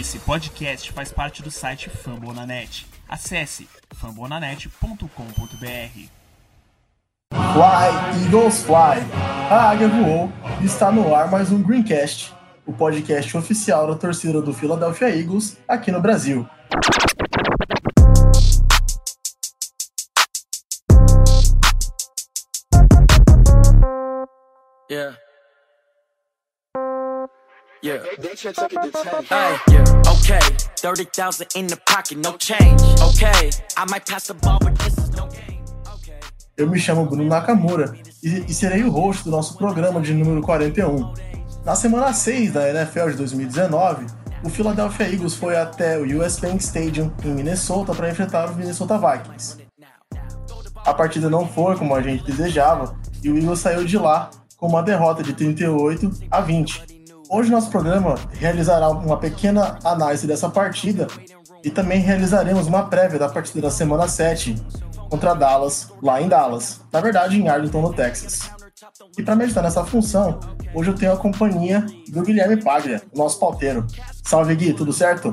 Esse podcast faz parte do site Fambonanet. Acesse fambonanet.com.br. Fly, Eagles Fly! A águia voou e está no ar mais um Greencast, o podcast oficial da torcida do Philadelphia Eagles aqui no Brasil. Yeah. Yeah. Hey, yeah. Okay. 30,000 in the pocket, no change. Okay. I might pass the ball, but this is no game. Okay. Eu me chamo Bruno Nakamura e, e serei o host do nosso programa de número 41. Na semana 6 da NFL de 2019, o Philadelphia Eagles foi até o US Bank Stadium em Minnesota para enfrentar os Minnesota Vikings. A partida não foi como a gente desejava e o Eagles saiu de lá com uma derrota de 38 a 20. Hoje nosso programa realizará uma pequena análise dessa partida e também realizaremos uma prévia da partida da semana 7 contra Dallas, lá em Dallas, na verdade em Arlington, no Texas. E para me ajudar nessa função, hoje eu tenho a companhia do Guilherme Paglia, nosso pauteiro. Salve Gui, tudo certo?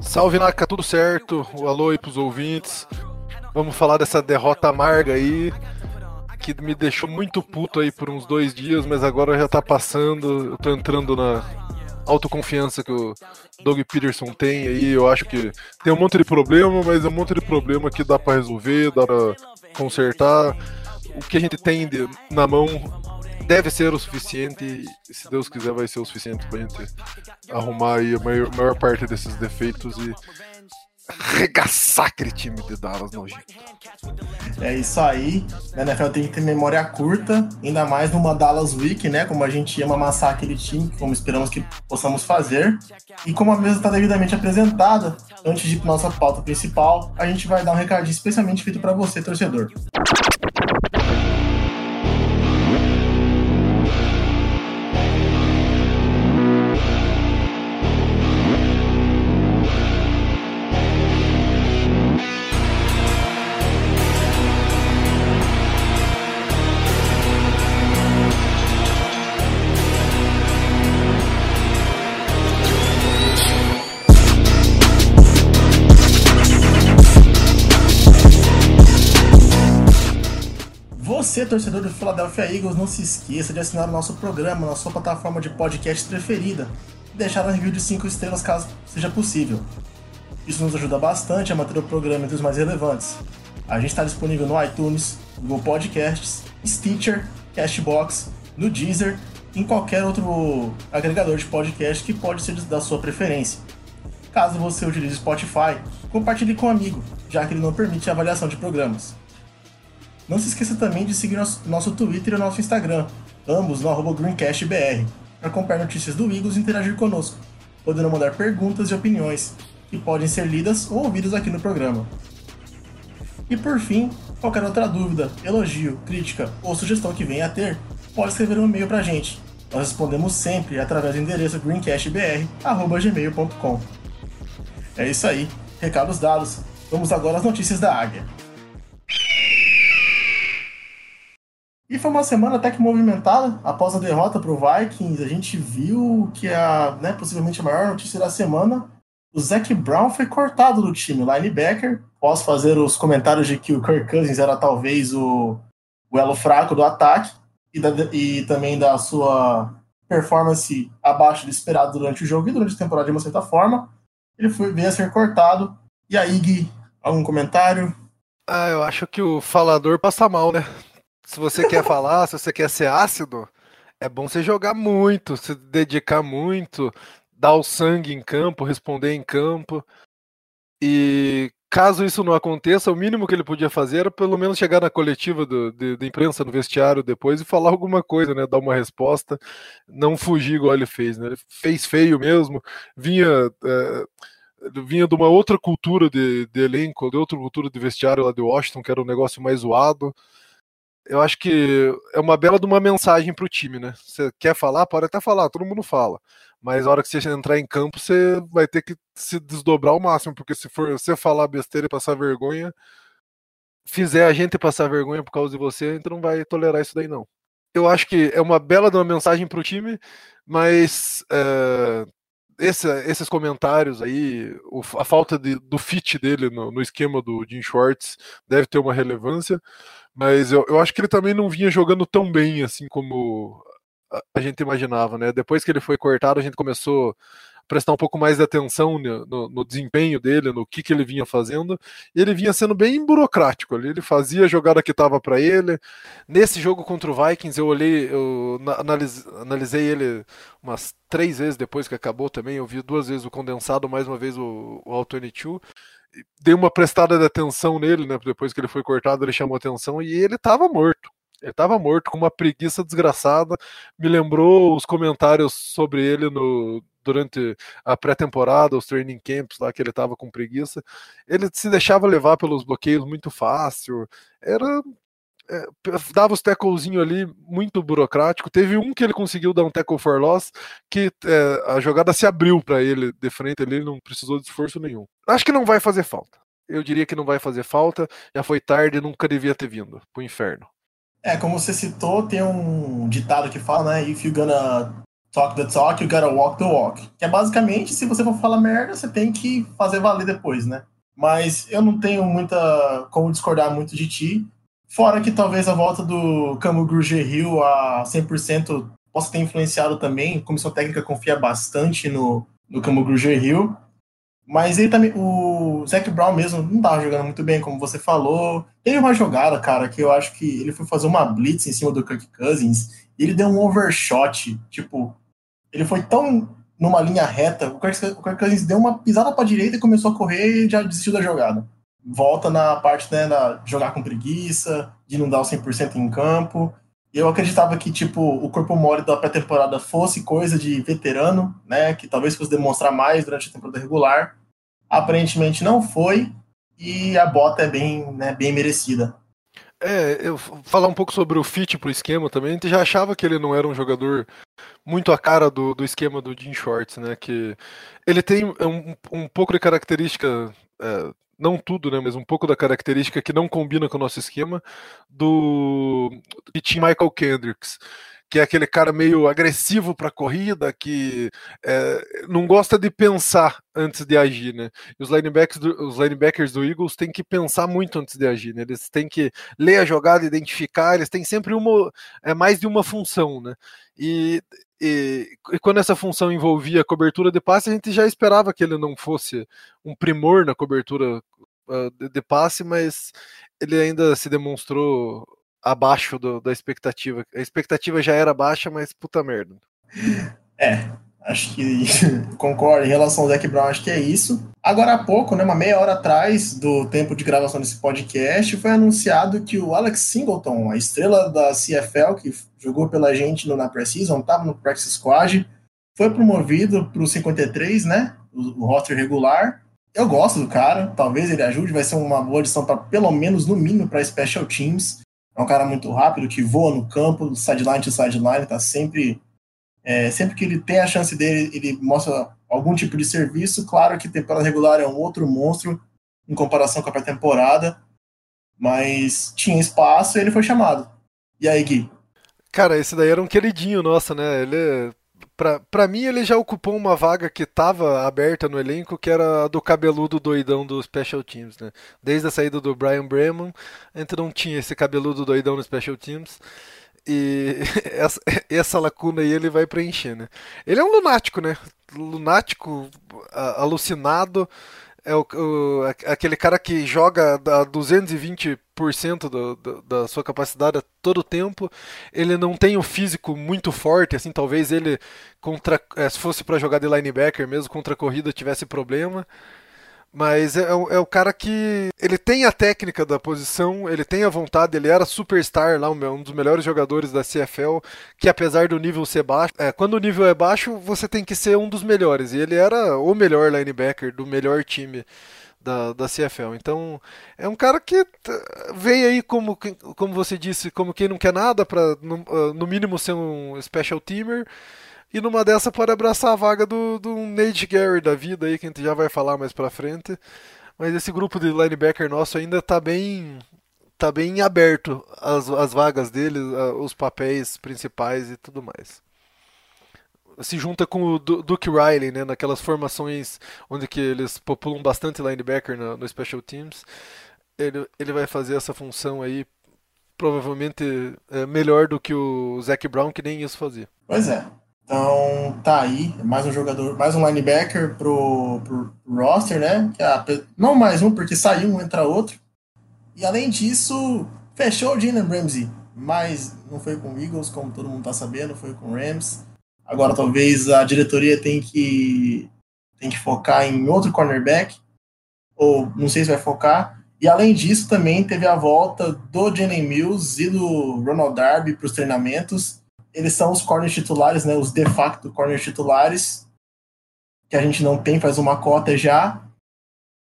Salve Naka, tudo certo? O alô aí pros ouvintes. Vamos falar dessa derrota amarga aí, que me deixou muito puto aí por uns dois dias, mas agora já tá passando. Eu tô entrando na autoconfiança que o Doug Peterson tem aí. Eu acho que tem um monte de problema, mas é um monte de problema que dá para resolver, dá pra consertar. O que a gente tem de, na mão deve ser o suficiente, se Deus quiser, vai ser o suficiente pra gente arrumar aí a maior, maior parte desses defeitos e arregaçar aquele time de Dallas nojento. É isso aí. A NFL tem que ter memória curta, ainda mais numa Dallas Week, né? Como a gente ama amassar aquele time, como esperamos que possamos fazer. E como a mesa está devidamente apresentada, antes de ir para nossa pauta principal, a gente vai dar um recadinho especialmente feito para você, torcedor. Você, torcedor do Philadelphia Eagles, não se esqueça de assinar o nosso programa na sua plataforma de podcast preferida e deixar um review de 5 estrelas caso seja possível. Isso nos ajuda bastante a manter o programa entre os mais relevantes. A gente está disponível no iTunes, Google Podcasts, Stitcher, Castbox, no Deezer em qualquer outro agregador de podcast que pode ser da sua preferência. Caso você utilize Spotify, compartilhe com um amigo, já que ele não permite a avaliação de programas. Não se esqueça também de seguir nosso, nosso Twitter e nosso Instagram, ambos no GreencastBR, para acompanhar notícias do Eagles e interagir conosco, podendo mandar perguntas e opiniões, que podem ser lidas ou ouvidas aqui no programa. E por fim, qualquer outra dúvida, elogio, crítica ou sugestão que venha a ter, pode escrever um e-mail para a gente. Nós respondemos sempre através do endereço greencastbr.gmail.com. É isso aí, recados dados. Vamos agora às notícias da Águia. E foi uma semana até que movimentada. Após a derrota para o Vikings, a gente viu que a, né, possivelmente a maior notícia da semana, o Zac Brown foi cortado do time, linebacker. Posso fazer os comentários de que o Kirk Cousins era talvez o, o elo fraco do ataque e, da, e também da sua performance abaixo do esperado durante o jogo e durante a temporada de uma certa forma. Ele foi, veio a ser cortado. E aí, Gui, algum comentário? Ah, eu acho que o falador passa mal, né? Se você quer falar, se você quer ser ácido, é bom você jogar muito, se dedicar muito, dar o sangue em campo, responder em campo. E caso isso não aconteça, o mínimo que ele podia fazer era pelo menos chegar na coletiva do, de, de, imprensa, no vestiário depois e falar alguma coisa, né? Dar uma resposta, não fugir igual ele fez, né? Ele fez feio mesmo, vinha. É, vinha de uma outra cultura de, de elenco, de outra cultura de vestiário lá de Washington, que era um negócio mais zoado eu acho que é uma bela de uma mensagem para o time, né? Você quer falar, pode até falar, todo mundo fala. Mas a hora que você entrar em campo, você vai ter que se desdobrar ao máximo, porque se for você falar besteira e passar vergonha, fizer a gente passar vergonha por causa de você, gente não vai tolerar isso daí, não. Eu acho que é uma bela de uma mensagem para o time, mas é, esse, esses comentários aí, a falta de, do fit dele no, no, esquema do Jim Schwartz deve ter uma relevância, mas eu, eu acho que ele também não vinha jogando tão bem assim como a, a gente imaginava, né? Depois que ele foi cortado, a gente começou prestar um pouco mais de atenção no, no desempenho dele, no que, que ele vinha fazendo. Ele vinha sendo bem burocrático ali. Ele fazia a jogada que estava para ele. Nesse jogo contra o Vikings, eu olhei, eu analisei, ele umas três vezes depois que acabou também. Eu vi duas vezes o condensado, mais uma vez o, o All 22 dei uma prestada de atenção nele, né? Depois que ele foi cortado, ele chamou atenção e ele estava morto. Ele estava morto com uma preguiça desgraçada. Me lembrou os comentários sobre ele no, durante a pré-temporada, os training camps lá que ele estava com preguiça, ele se deixava levar pelos bloqueios muito fácil, era é, dava os tacklezinho ali muito burocrático. Teve um que ele conseguiu dar um tackle for loss que é, a jogada se abriu para ele de frente, ele não precisou de esforço nenhum. Acho que não vai fazer falta. Eu diria que não vai fazer falta. Já foi tarde, nunca devia ter vindo pro inferno. É, como você citou, tem um ditado que fala, né? If you're gonna talk the talk, you gotta walk the walk. Que é basicamente, se você for falar merda, você tem que fazer valer depois, né? Mas eu não tenho muita como discordar muito de ti. Fora que talvez a volta do Camu Gruger Hill a 100% possa ter influenciado também. A comissão técnica confia bastante no, no Camu Gruger Hill. Mas ele também, o Zac Brown mesmo não tava jogando muito bem, como você falou. Teve uma jogada, cara, que eu acho que ele foi fazer uma blitz em cima do Kirk Cousins e ele deu um overshot, tipo, ele foi tão numa linha reta, o Kirk Cousins deu uma pisada para direita e começou a correr e já desistiu da jogada. Volta na parte né, da jogar com preguiça, de não dar o 100% em campo. Eu acreditava que tipo o corpo mole da pré-temporada fosse coisa de veterano, né, que talvez fosse demonstrar mais durante a temporada regular. Aparentemente não foi e a bota é bem, né, bem merecida. É, eu falar um pouco sobre o fit pro esquema também. A gente já achava que ele não era um jogador muito a cara do, do esquema do Jim Shorts, né? Que ele tem um, um pouco de característica, é, não tudo, né? Mas um pouco da característica que não combina com o nosso esquema do que tinha Michael Kendricks que é aquele cara meio agressivo para a corrida, que é, não gosta de pensar antes de agir, né? E os linebackers, do, os linebackers do Eagles têm que pensar muito antes de agir, né? Eles têm que ler a jogada, identificar, eles têm sempre uma, é mais de uma função, né? E, e, e, quando essa função envolvia cobertura de passe, a gente já esperava que ele não fosse um primor na cobertura uh, de, de, passe, mas ele ainda se demonstrou abaixo do, da expectativa. A expectativa já era baixa, mas puta merda. É, acho que concordo em relação ao Zac Brown, acho que é isso. Agora há pouco, né, uma meia hora atrás do tempo de gravação desse podcast, foi anunciado que o Alex Singleton, a estrela da CFL, que jogou pela gente no, na Precision, estava no Practice Squad, foi promovido para o 53, né, o, o roster regular. Eu gosto do cara, talvez ele ajude, vai ser uma boa adição para pelo menos no mínimo para Special Teams. É um cara muito rápido, que voa no campo, sideline to sideline, tá sempre. É, sempre que ele tem a chance dele, ele mostra algum tipo de serviço. Claro que temporada regular é um outro monstro em comparação com a pré-temporada, mas tinha espaço e ele foi chamado. E aí, Gui? Cara, esse daí era um queridinho nosso, né? Ele Pra, mim, ele já ocupou uma vaga que estava aberta no elenco, que era a do cabeludo doidão do Special Teams, né? Desde a saída do Brian Bremen, a gente não tinha esse cabeludo doidão no Special Teams. E essa, essa lacuna aí ele vai preencher, né? Ele é um lunático, né? Lunático, alucinado, é o, o, aquele cara que joga a 220% do, do, da sua capacidade a todo tempo. Ele não tem o um físico muito forte, assim, talvez ele contra, é, se fosse para jogar de linebacker mesmo contra a corrida tivesse problema. Mas é, é, é, o cara que. Ele tem a técnica da posição, ele tem a vontade, ele era superstar lá, um dos melhores jogadores da CFL, que apesar do nível ser baixo. É, quando o nível é baixo, você tem que ser um dos melhores. E ele era o melhor linebacker do melhor time da, da CFL. Então, é um cara que veio aí, como, como você disse, como quem não quer nada, para no, ah, no mínimo ser um special teamer. E numa dessa pode abraçar a vaga do, do Nate Gary da vida aí, que a gente já vai falar mais pra frente. Mas esse grupo de linebacker nosso ainda tá bem tá bem aberto as, as vagas dele, os papéis principais e tudo mais. Se junta com o Duke Riley, né, naquelas formações onde que eles populam bastante linebacker no, no Special Teams. Ele, ele vai fazer essa função aí provavelmente é, melhor do que o Zac Brown, que nem isso fazia. Pois é. Então tá aí, mais um jogador, mais um linebacker pro, pro roster, né? É, não mais um, porque saiu um, entra outro. E além disso, fechou o Jalen Ramsey, mas não foi com o Eagles, como todo mundo tá sabendo, foi com o Rams. Agora talvez a diretoria tem que tem que focar em outro cornerback, ou não sei se vai focar. E além disso, também teve a volta do Jalen Mills e do Ronald Darby para os treinamentos. Eles são os corners titulares, né, os de facto corners titulares, que a gente não tem, faz uma cota já.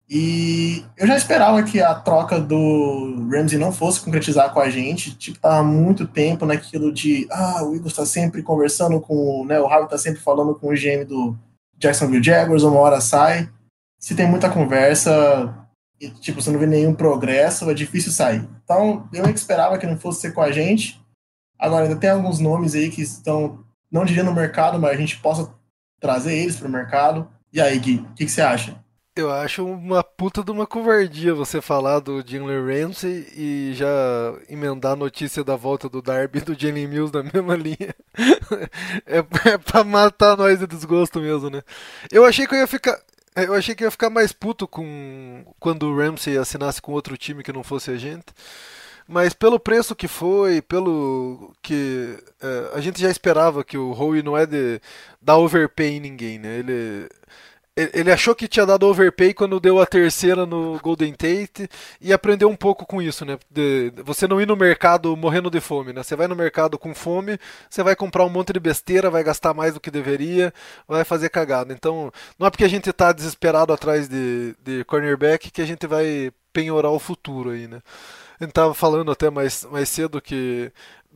E eu já esperava que a troca do Ramsey não fosse concretizar com a gente. Tipo, tava muito tempo naquilo de ah, o Eagles está sempre conversando com, né, o Harvey está sempre falando com o GM do Jacksonville Jaguars, uma hora sai. Se tem muita conversa, e, tipo, você não vê nenhum progresso, é difícil sair. Então, eu esperava que não fosse ser com a gente. Agora, ainda tem alguns nomes aí que estão, não diria no mercado, mas a gente possa trazer eles para o mercado. E aí, Gui, o que, que, você acha? Eu acho uma puta de uma covardia você falar do Jalen Ramsey e já emendar a notícia da volta do Darby e do Jalen Mills na mesma linha. é, é pra matar nós de desgosto mesmo, né? Eu achei que eu ia ficar. Eu achei que ia ficar mais puto com quando o Ramsey assinasse com outro time que não fosse a gente. Mas pelo preço que foi, pelo que é, a gente já esperava que o Howie não é de dar overpay em ninguém, né? Ele ele achou que tinha dado overpay quando deu a terceira no Golden Tate e aprendeu um pouco com isso, né? De, você não ir no mercado morrendo de fome, né? Você vai no mercado com fome, você vai comprar um monte de besteira, vai gastar mais do que deveria, vai fazer cagada. Então, não é porque a gente está desesperado atrás de, de cornerback que a gente vai penhorar o futuro aí, né? A gente tava falando até mais, mais cedo que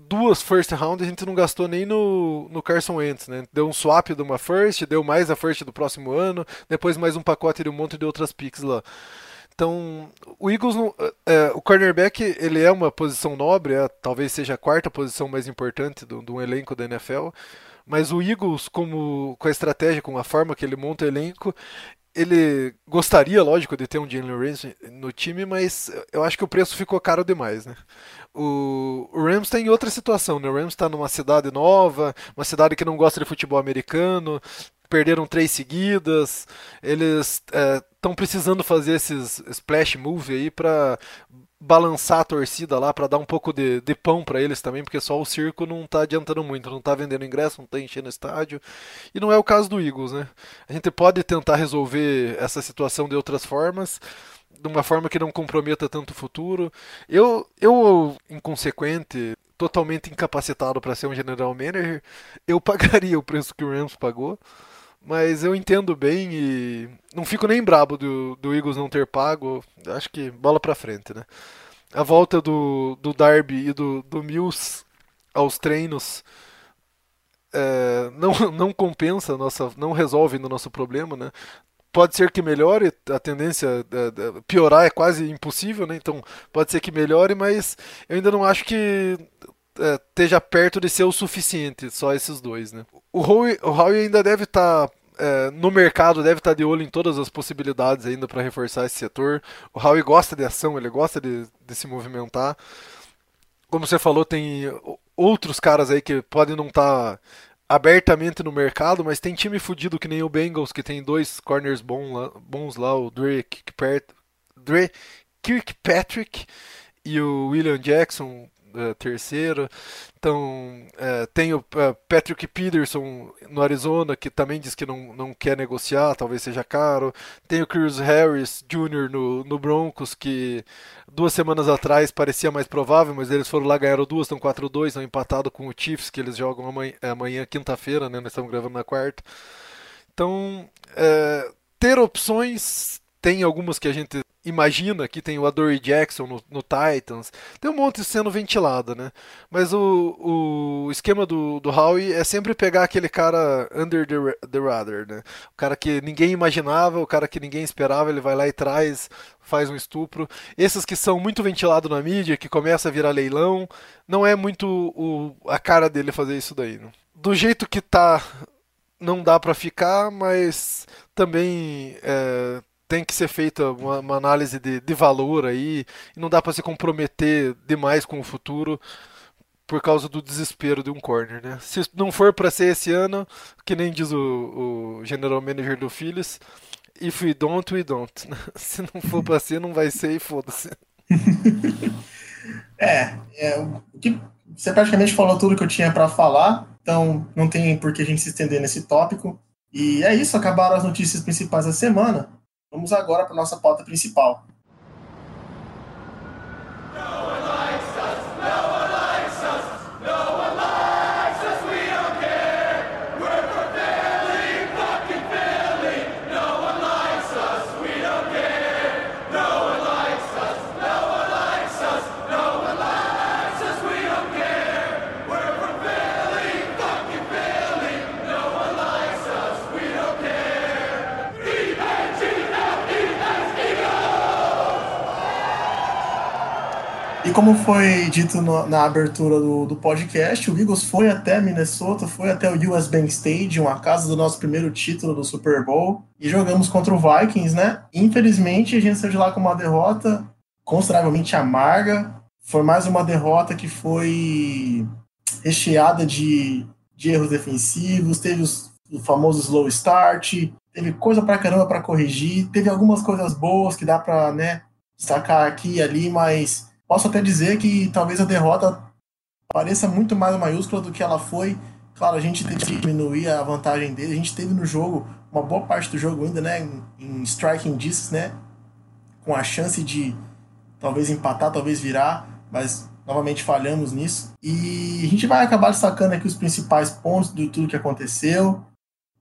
duas first round a gente não gastou nem no, no Carson Wentz, né? Deu um swap de uma first, deu mais a first do próximo ano, depois mais um pacote de um monte de outras picks lá. Então, o Eagles, é, o cornerback, ele é uma posição nobre, é, talvez seja a quarta posição mais importante do, do elenco da NFL, mas o Eagles, como, com a estratégia, com a forma que ele monta o elenco, ele gostaria, lógico, de ter um Jalen Ramsey no time, mas eu acho que o preço ficou caro demais, né? O, Rams está em outra situação, né? O Rams está numa cidade nova, uma cidade que não gosta de futebol americano, perderam três seguidas, eles estão é, precisando fazer esses splash move aí para balançar a torcida lá para dar um pouco de, de pão para eles também, porque só o circo não está adiantando muito, não está vendendo ingresso, não está enchendo estádio. E não é o caso do Eagles, né? A gente pode tentar resolver essa situação de outras formas, de uma forma que não comprometa tanto o futuro. Eu, eu inconsequente, totalmente incapacitado para ser um general manager, eu pagaria o preço que o Rams pagou. Mas eu entendo bem e não fico nem brabo do, do Eagles não ter pago. Acho que bola pra frente, né? A volta do, do Darby e do, do Mills aos treinos é, não, não compensa, nossa, não resolve no nosso problema, né? Pode ser que melhore, a tendência piorar é quase impossível, né? Então pode ser que melhore, mas eu ainda não acho que é, esteja perto de ser o suficiente, só esses dois, né? O Howie, o Howie ainda deve estar tá, é, no mercado, deve estar tá de olho em todas as possibilidades ainda para reforçar esse setor. O Howie gosta de ação, ele gosta de, de se movimentar. Como você falou, tem outros caras aí que podem não estar tá abertamente no mercado, mas tem time fudido que nem o Bengals, que tem dois corners bons lá, bons lá o Dre Kirkpatrick, e o William Jackson, uh, terceiro. Então, uh, tem o uh, Patrick Peterson no Arizona, que também diz que não, não quer negociar, talvez seja caro. Tem o Chris Harris Jr. no, no Broncos, que duas semanas atrás parecia mais provável, mas eles foram lá, ganharam duas, estão 4-2, estão empatados com o Chiefs, que eles jogam amanhã, amanhã quinta-feira, né? Nós estamos gravando na quarta. Então, ter opções, tem algumas que a gente imagina que tem o Adoree Jackson no, no, Titans, tem um monte sendo ventilado, né? Mas o, o esquema do, do Howie é sempre pegar aquele cara under the, the radar, né? O cara que ninguém imaginava, o cara que ninguém esperava, ele vai lá e traz, faz um estupro. Esses que são muito ventilados na mídia, que começa a virar leilão, não é muito o, a cara dele fazer isso daí, né? Do jeito que tá não dá para ficar, mas também é, tem que ser feita uma, uma análise de, de, valor aí, e não dá para se comprometer demais com o futuro por causa do desespero de um corner, né? Se não for para ser esse ano, que nem diz o, o general manager do Phillies, if we don't, we don't. Se não for para ser, não vai ser e foda-se. é, é que, você praticamente falou tudo que eu tinha para falar, então não tem por que a gente se estender nesse tópico. E é isso, acabaram as notícias principais da semana. Vamos agora para nossa pauta principal. E como foi dito no, na abertura do, do, podcast, o Eagles foi até Minnesota, foi até o US Bank Stadium, a casa do nosso primeiro título do Super Bowl, e jogamos contra o Vikings, né? Infelizmente, a gente saiu de lá com uma derrota consideravelmente amarga. Foi mais uma derrota que foi recheada de, de erros defensivos, teve os, o famoso slow start, teve coisa pra caramba para corrigir, teve algumas coisas boas que dá pra, né, destacar aqui e ali, mas Posso até dizer que talvez a derrota pareça muito mais maiúscula do que ela foi. Claro, a gente teve que diminuir a vantagem dele. A gente teve no jogo, uma boa parte do jogo ainda, né, em striking distance, né, com a chance de talvez empatar, talvez virar, mas novamente falhamos nisso. E a gente vai acabar destacando aqui os principais pontos de tudo que aconteceu.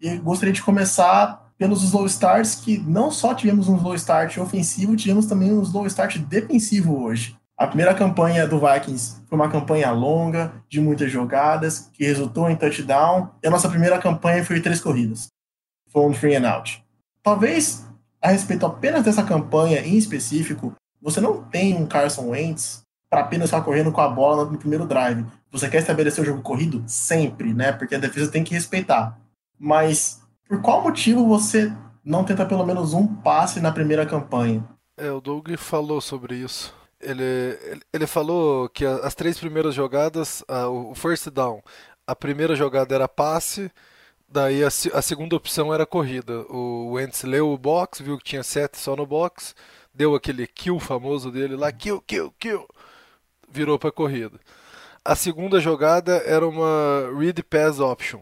E gostaria de começar pelos slow starts, que não só tivemos um slow start ofensivo, tivemos também um slow start defensivo hoje. A primeira campanha do Vikings foi uma campanha longa, de muitas jogadas, que resultou em touchdown. E a nossa primeira campanha foi três corridas. Foi um free and out. Talvez, a respeito apenas dessa campanha em específico, você não tem um Carson Wentz para apenas ficar correndo com a bola no primeiro drive. Você quer estabelecer o jogo corrido? Sempre, né? Porque a defesa tem que respeitar. Mas por qual motivo você não tenta pelo menos um passe na primeira campanha? É, o Doug falou sobre isso. Ele, ele falou que as três primeiras jogadas, o first down, a primeira jogada era passe, daí a, a segunda opção era corrida. O Wentz leu o box, viu que tinha sete só no box, deu aquele kill famoso dele lá, kill, kill, kill, virou para corrida. A segunda jogada era uma read pass option,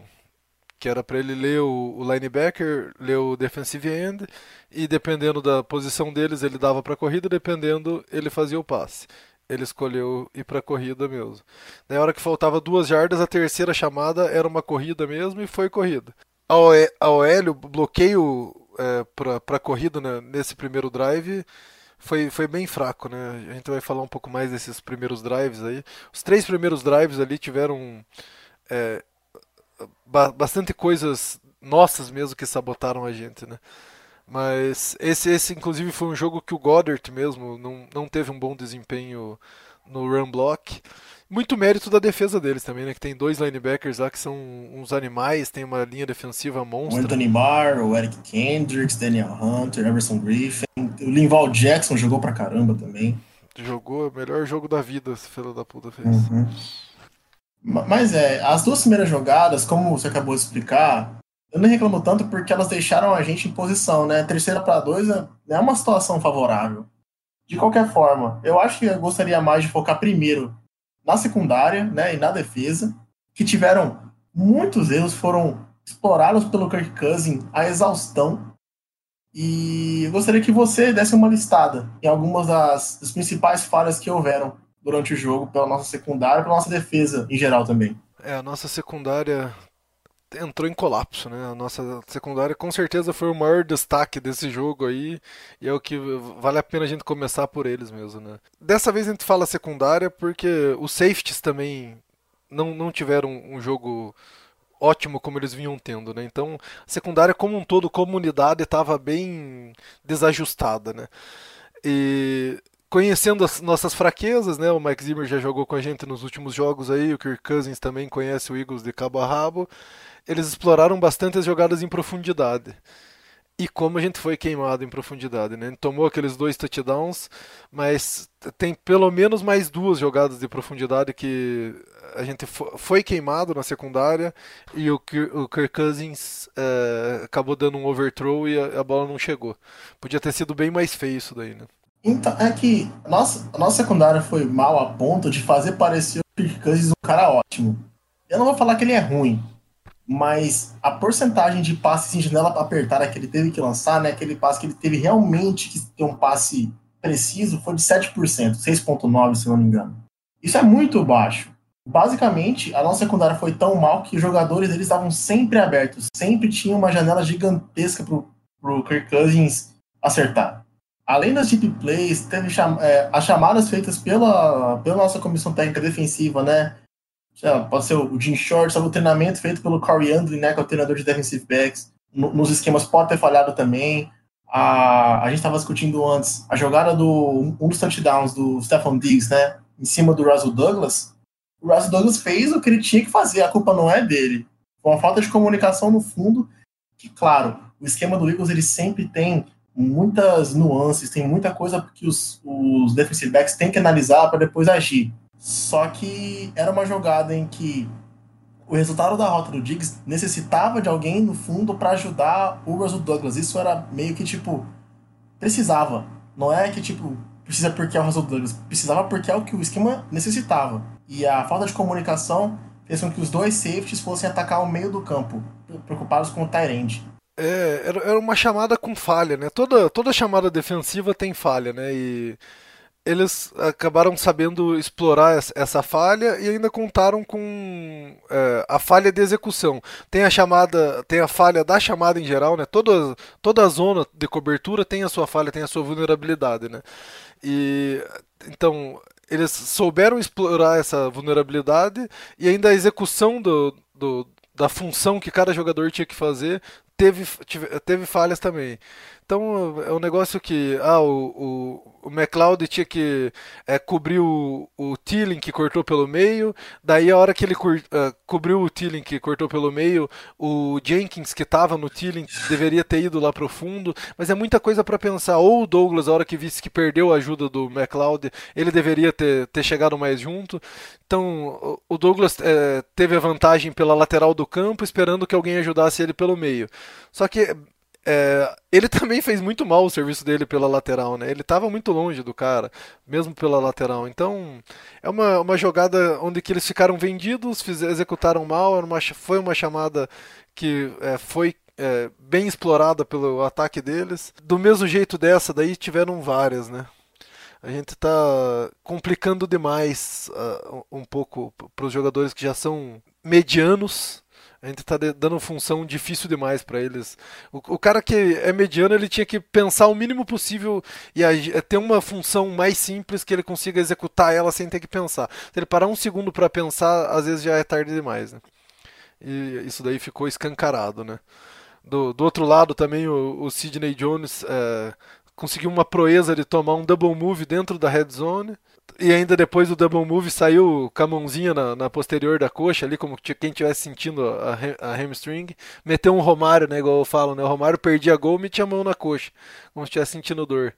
que era para ele ler o, linebacker, ler o defensive end e dependendo da posição deles ele dava para corrida, dependendo ele fazia o passe. Ele escolheu ir para corrida mesmo. Na hora que faltava duas jardas, a terceira chamada era uma corrida mesmo e foi corrida. A OL, o bloqueio é, para corrida né, nesse primeiro drive foi, foi bem fraco, né? A gente vai falar um pouco mais desses primeiros drives aí. Os três primeiros drives ali tiveram é, bastante coisas nossas mesmo que sabotaram a gente, né? Mas esse, esse inclusive foi um jogo que o Goddard mesmo não, não teve um bom desempenho no run block. Muito mérito da defesa deles também, né? Que tem dois linebackers lá que são uns animais, tem uma linha defensiva monstra. O Anthony Barr, o Eric Kendricks, Daniel Hunter, Everson Griffin. O Linval Jackson jogou pra caramba também. Jogou o melhor jogo da vida, esse filho da puta fez. Uhum. Mas é, as duas primeiras jogadas, como você acabou de explicar, eu não reclamo tanto porque elas deixaram a gente em posição, né? Terceira para dois é, é uma situação favorável. De qualquer forma, eu acho que eu gostaria mais de focar primeiro na secundária, né, e na defesa, que tiveram muitos erros, foram explorados pelo Kirk Cousin a exaustão. E eu gostaria que você desse uma listada em algumas das, das principais falhas que houveram durante o jogo pela nossa secundária, pela nossa defesa em geral também. É, a nossa secundária entrou em colapso, né? A nossa secundária com certeza foi o maior destaque desse jogo aí, e é o que vale a pena a gente começar por eles mesmo, né? Dessa vez a gente fala secundária porque os safeties também não, não tiveram um jogo ótimo como eles vinham tendo, né? Então, a secundária como um todo, comunidade estava bem desajustada, né? E conhecendo as nossas fraquezas, né? O Mike Zimmer já jogou com a gente nos últimos jogos aí, o Kirk Cousins também conhece o Eagles de cabo a rabo. Eles exploraram bastante as jogadas em profundidade. E como a gente foi queimado em profundidade, né? A gente tomou aqueles dois touchdowns, mas tem pelo menos mais duas jogadas de profundidade que a gente foi queimado na secundária e o, Kirk Cousins é, acabou dando um overthrow e a, a, bola não chegou. Podia ter sido bem mais feio isso daí, né? Então, é que a nossa, a nossa secundária foi mal a ponto de fazer parecer o Kirk Cousins um cara ótimo. Eu não vou falar que ele é ruim, mas a porcentagem de passes em janela apertada que ele teve que lançar, né, aquele passe que ele teve realmente que ter um passe preciso, foi de 7%, 6,9% se não me engano. Isso é muito baixo. Basicamente, a nossa secundária foi tão mal que os jogadores eles estavam sempre abertos, sempre tinha uma janela gigantesca para o Kirk Cousins acertar. Além das deep plays, teve cham é, as chamadas feitas pela, pela nossa comissão técnica defensiva, né? pode ser o Jim Short, sobre o treinamento feito pelo Corey Andrew, né, que é o treinador de defensive backs. No, nos esquemas pode ter falhado também. A, a gente estava discutindo antes a jogada do um dos touchdowns do Stephon Diggs, né, em cima do Russell Douglas. O Russell Douglas fez o que ele tinha que fazer, a culpa não é dele. Foi uma falta de comunicação no fundo, que claro, o esquema do Eagles ele sempre tem muitas nuances, tem muita coisa que os, os defensive backs têm que analisar para depois agir. Só que era uma jogada em que o resultado da rota do Diggs necessitava de alguém no fundo para ajudar o Russell Douglas. Isso era meio que tipo precisava. Não é que tipo precisa porque é o Russell Douglas, precisava porque é o que o esquema necessitava. E a falta de comunicação fez com que os dois safeties fossem atacar o meio do campo, preocupados com o Tyrande. É, era uma chamada com falha, né? Toda, toda chamada defensiva tem falha, né? E eles acabaram sabendo explorar essa falha e ainda contaram com é, a falha de execução. Tem a chamada, tem a falha da chamada em geral, né? Toda, toda a zona de cobertura tem a sua falha, tem a sua vulnerabilidade, né? E então eles souberam explorar essa vulnerabilidade e ainda a execução do, do da função que cada jogador tinha que fazer teve, teve falhas também. Então é um negócio que ah, o, o, o McLeod tinha que é, cobrir o, o Tilling que cortou pelo meio, daí a hora que ele uh, cobriu o Tilling que cortou pelo meio, o Jenkins que estava no Tilling deveria ter ido lá pro fundo, mas é muita coisa para pensar. Ou o Douglas, a hora que visse que perdeu a ajuda do McLeod, ele deveria ter, ter chegado mais junto. Então o Douglas é, teve a vantagem pela lateral do campo, esperando que alguém ajudasse ele pelo meio. Só que é, ele também fez muito mal o serviço dele pela lateral, né? Ele estava muito longe do cara, mesmo pela lateral. Então, é uma, uma jogada onde que eles ficaram vendidos, fiz, executaram mal, uma, foi uma chamada que é, foi é, bem explorada pelo ataque deles. Do mesmo jeito dessa, daí tiveram várias, né? A gente está complicando demais uh, um pouco para os jogadores que já são medianos a gente tá dando função difícil demais para eles. O, o, cara que é mediano, ele tinha que pensar o mínimo possível e ter uma função mais simples que ele consiga executar ela sem ter que pensar. Se ele parar um segundo para pensar, às vezes já é tarde demais, né? E isso daí ficou escancarado, né? Do, do outro lado também o, o Sidney Jones é, conseguiu uma proeza de tomar um double move dentro da red zone e ainda depois do double move saiu com a mãozinha na, na posterior da coxa, ali, como quem estivesse sentindo a, a hamstring. Meteu um Romário, né? Igual eu falo, né? O Romário perdia gol e metia a mão na coxa, como se estivesse sentindo dor.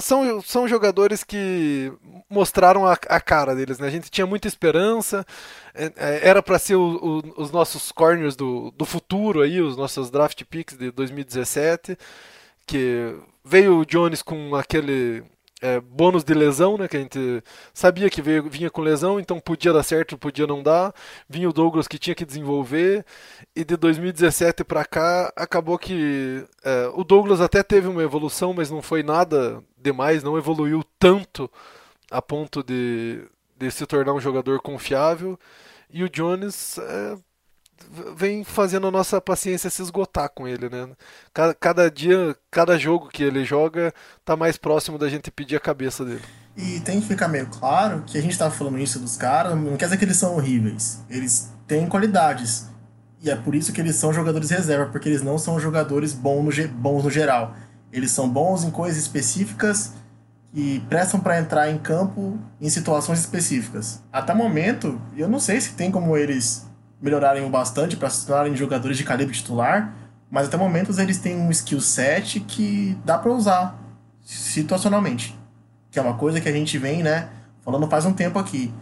São, são jogadores que mostraram a, a cara deles, né? A gente tinha muita esperança, é, é, era para ser o, o, os nossos corners do, do futuro aí, os nossos draft picks de 2017, que veio o Jones com aquele é, bônus de lesão, né? Que a gente sabia que veio, vinha com lesão, então podia dar certo, podia não dar. Vinha o Douglas que tinha que desenvolver. E de 2017 para cá, acabou que é, o Douglas até teve uma evolução, mas não foi nada demais, não evoluiu tanto a ponto de, de se tornar um jogador confiável. E o Jones é, vem fazendo a nossa paciência se esgotar com ele, né? Cada, cada, dia, cada jogo que ele joga, tá mais próximo da gente pedir a cabeça dele. E tem que ficar meio claro que a gente tá falando isso dos caras, não quer dizer que eles são horríveis. Eles têm qualidades. E é por isso que eles são jogadores reserva, porque eles não são jogadores bons no, bons no geral. Eles são bons em coisas específicas que prestam para entrar em campo em situações específicas. Até o momento, eu não sei se tem como eles melhorarem bastante para se tornarem jogadores de calibre titular, mas até o momento eles têm um skill set que dá para usar situacionalmente. Que é uma coisa que a gente vem, né, falando faz um tempo aqui.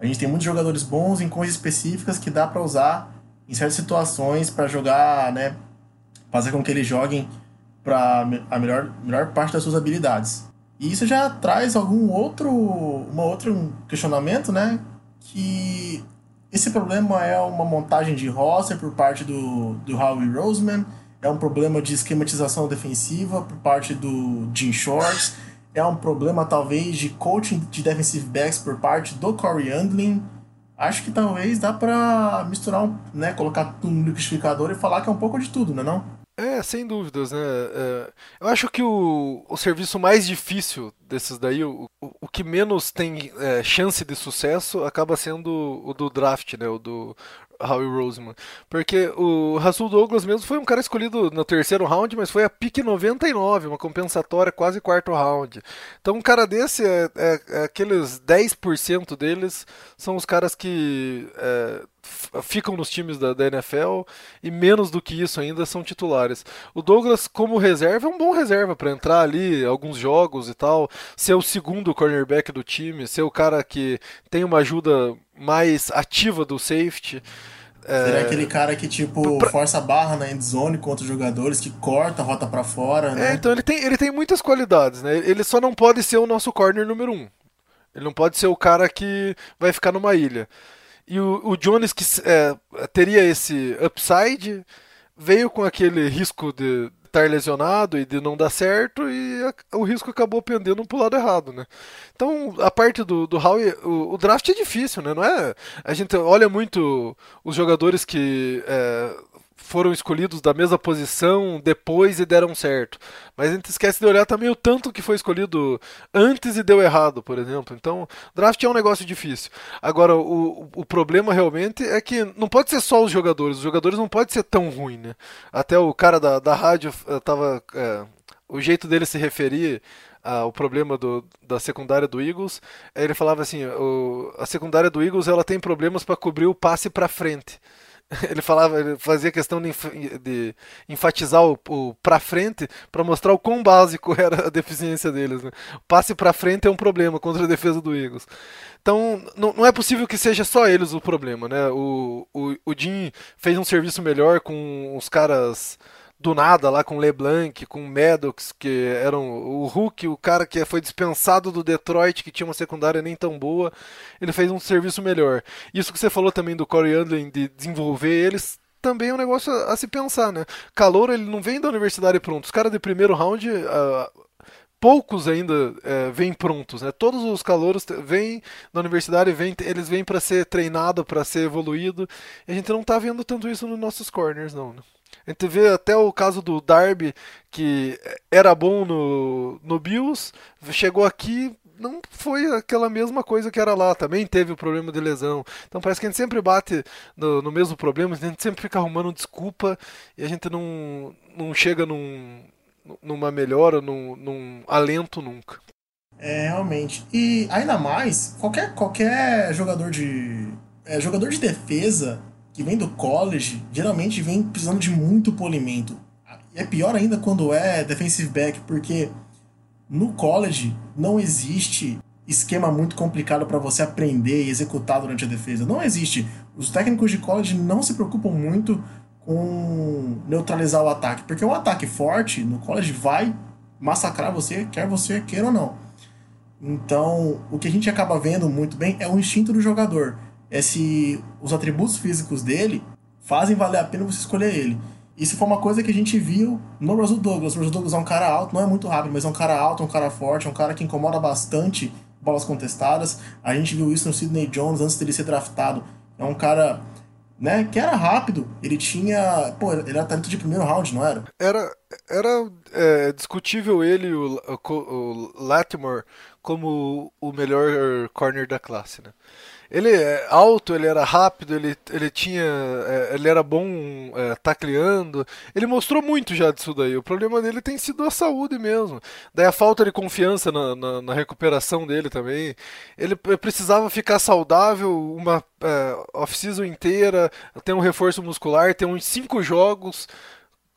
A gente tem muitos jogadores bons em coisas específicas que dá para usar em certas situações para jogar, né, fazer com que eles joguem para a melhor, melhor parte das suas habilidades. E isso já traz algum outro, uma outro questionamento, né? Que esse problema é uma montagem de roster por parte do, do Howie Roseman, é um problema de esquematização defensiva por parte do Jim Shorts, é um problema talvez de coaching de defensive backs por parte do Corey Andlin. Acho que talvez dá para misturar, né, colocar tudo no liquidificador e falar que é um pouco de tudo, né, não? É, sem dúvidas, né? É, eu acho que o, o serviço mais difícil desses daí, o, o, que menos tem é, chance de sucesso, acaba sendo o do draft, né? O do Howie Roseman. Porque o Rasul Douglas mesmo foi um cara escolhido no terceiro round, mas foi a pique 99, uma compensatória quase quarto round. Então um cara desse, é, é, é aqueles 10% deles são os caras que é, ficam nos times da, da, NFL e menos do que isso ainda são titulares. O Douglas, como reserva, é um bom reserva para entrar ali alguns jogos e tal, ser o segundo cornerback do time, ser o cara que tem uma ajuda mais ativa do safety. Seria é... aquele cara que, tipo, pra... força a barra na endzone contra os jogadores, que corta a rota para fora, né? É, então ele tem, ele tem muitas qualidades, né? Ele só não pode ser o nosso corner número um. Ele não pode ser o cara que vai ficar numa ilha. E o, o Jones, que é, teria esse upside, veio com aquele risco de estar lesionado e de não dar certo, e a, o risco acabou pendendo pro lado errado, né? Então, a parte do, do Howie, o, o, draft é difícil, né? Não é, a gente olha muito os jogadores que é, foram escolhidos da mesma posição depois e deram certo. Mas a gente esquece de olhar também o tanto que foi escolhido antes e deu errado, por exemplo. Então, draft é um negócio difícil. Agora, o, o problema realmente é que não pode ser só os jogadores. Os jogadores não podem ser tão ruins, né? Até o cara da, da rádio eh, É, o jeito dele se referir ao problema do, da secundária do Eagles, ele falava assim, o, a secundária do Eagles ela tem problemas para cobrir o passe para frente. ele falava, ele fazia questão de, de enfatizar o, o para frente para mostrar o quão básico era a deficiência deles. Né? O passe para frente é um problema contra a defesa do Eagles. Então, não, é possível que seja só eles o problema, né? O, o, o Jim fez um serviço melhor com os caras do nada lá com LeBlanc, com Maddox, que eram o Hulk, o cara que foi dispensado do Detroit, que tinha uma secundária nem tão boa, ele fez um serviço melhor. Isso que você falou também do Corey Andlin de desenvolver eles também é um negócio a, se pensar, né? Calor, ele não vem da universidade pronto. Os caras de primeiro round, uh, poucos ainda uh, vêm prontos, né? Todos os calouros vêm da universidade, vêm, eles vêm para ser treinado, para ser evoluído. A gente não tá vendo tanto isso nos nossos corners, não, né? A gente vê até o caso do Darby, que era bom no, no Bills, chegou aqui, não foi aquela mesma coisa que era lá, também teve o problema de lesão. Então parece que a gente sempre bate no, no mesmo problema, a gente sempre fica arrumando desculpa e a gente não, não chega num, numa melhora, num, num alento nunca. É, realmente. E ainda mais, qualquer, qualquer jogador de. É, jogador de defesa que vem do college geralmente vem precisando de muito polimento. E é pior ainda quando é defensive back, porque no college não existe esquema muito complicado para você aprender e executar durante a defesa. Não existe. Os técnicos de college não se preocupam muito com neutralizar o ataque, porque um ataque forte no college vai massacrar você, quer você queira ou não. Então, o que a gente acaba vendo muito bem é o instinto do jogador é se os atributos físicos dele fazem valer a pena você escolher ele. Isso foi uma coisa que a gente viu no Russell Douglas. O Russell Douglas é um cara alto, não é muito rápido, mas é um cara alto, um cara forte, é um cara que incomoda bastante bolas contestadas. A gente viu isso no Sidney Jones antes dele ser draftado. É um cara né, que era rápido. Ele tinha. Pô, ele era talento de primeiro round, não era? Era, era é, discutível ele, o, o, o Latimore, como o melhor corner da classe, né? Ele é alto, ele era rápido, ele, ele tinha. É, ele era bom é, tacleando. Ele mostrou muito já disso daí. O problema dele tem sido a saúde mesmo. Daí a falta de confiança na, na, na recuperação dele também. Ele precisava ficar saudável uma é, off-season inteira, ter um reforço muscular, ter uns cinco jogos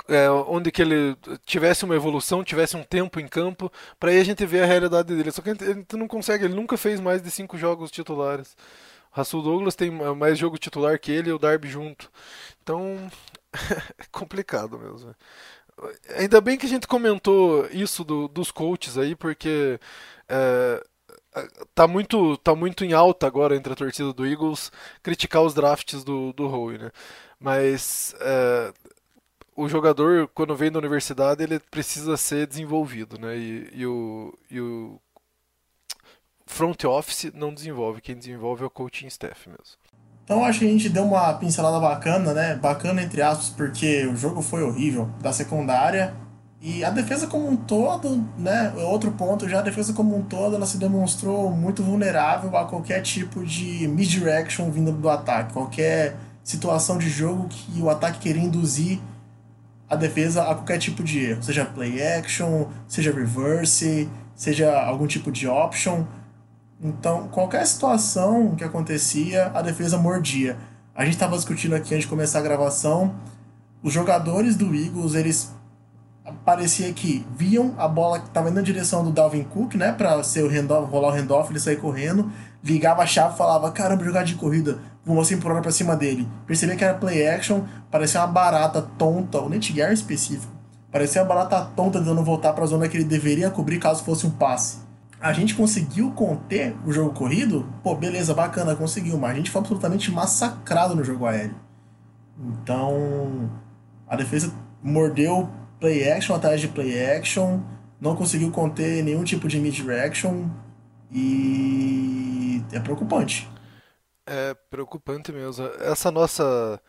é, onde que ele tivesse uma evolução, tivesse um tempo em campo, para aí a gente ver a realidade dele. Só que a gente não consegue, ele nunca fez mais de cinco jogos titulares. Russell Douglas tem mais jogo titular que ele e o Darby junto. Então, é complicado mesmo. Ainda bem que a gente comentou isso do, dos coaches aí, porque é, tá muito tá muito em alta agora entre a torcida do Eagles criticar os drafts do, do Howe, né? Mas é, o jogador, quando vem da universidade, ele precisa ser desenvolvido, né? E, e, o, e o front office não desenvolve, quem desenvolve é o coaching staff mesmo. Então acho que a gente deu uma pincelada bacana, né? Bacana entre aspas, porque o jogo foi horrível da secundária e a defesa como um todo, né? Outro ponto, já a defesa como um todo, ela se demonstrou muito vulnerável a qualquer tipo de misdirection vindo do ataque, qualquer situação de jogo que o ataque queria induzir a defesa a qualquer tipo de erro, seja play action, seja reverse, seja algum tipo de option. Então, qualquer situação que acontecia, a defesa mordia. A gente estava discutindo aqui antes de começar a gravação, os jogadores do Eagles, eles parecia que viam a bola que estava indo na direção do Dalvin Cook, né, para ser o handoff, rolar o handoff, ele sair correndo, ligava a chave falava: "Caramba, jogar de corrida, assim por hora pra cima dele. Percebia que era play action, parecia uma barata tonta, o Nate Gary específico. Parecia uma barata tonta tentando voltar para a zona que ele deveria cobrir caso fosse um passe. A gente conseguiu conter o jogo corrido? Pô, beleza, bacana, conseguiu, mas a gente foi absolutamente massacrado no jogo aéreo. Então, a defesa mordeu play action atrás de play action, não conseguiu conter nenhum tipo de mid-direction e é preocupante. É preocupante mesmo. Essa nossa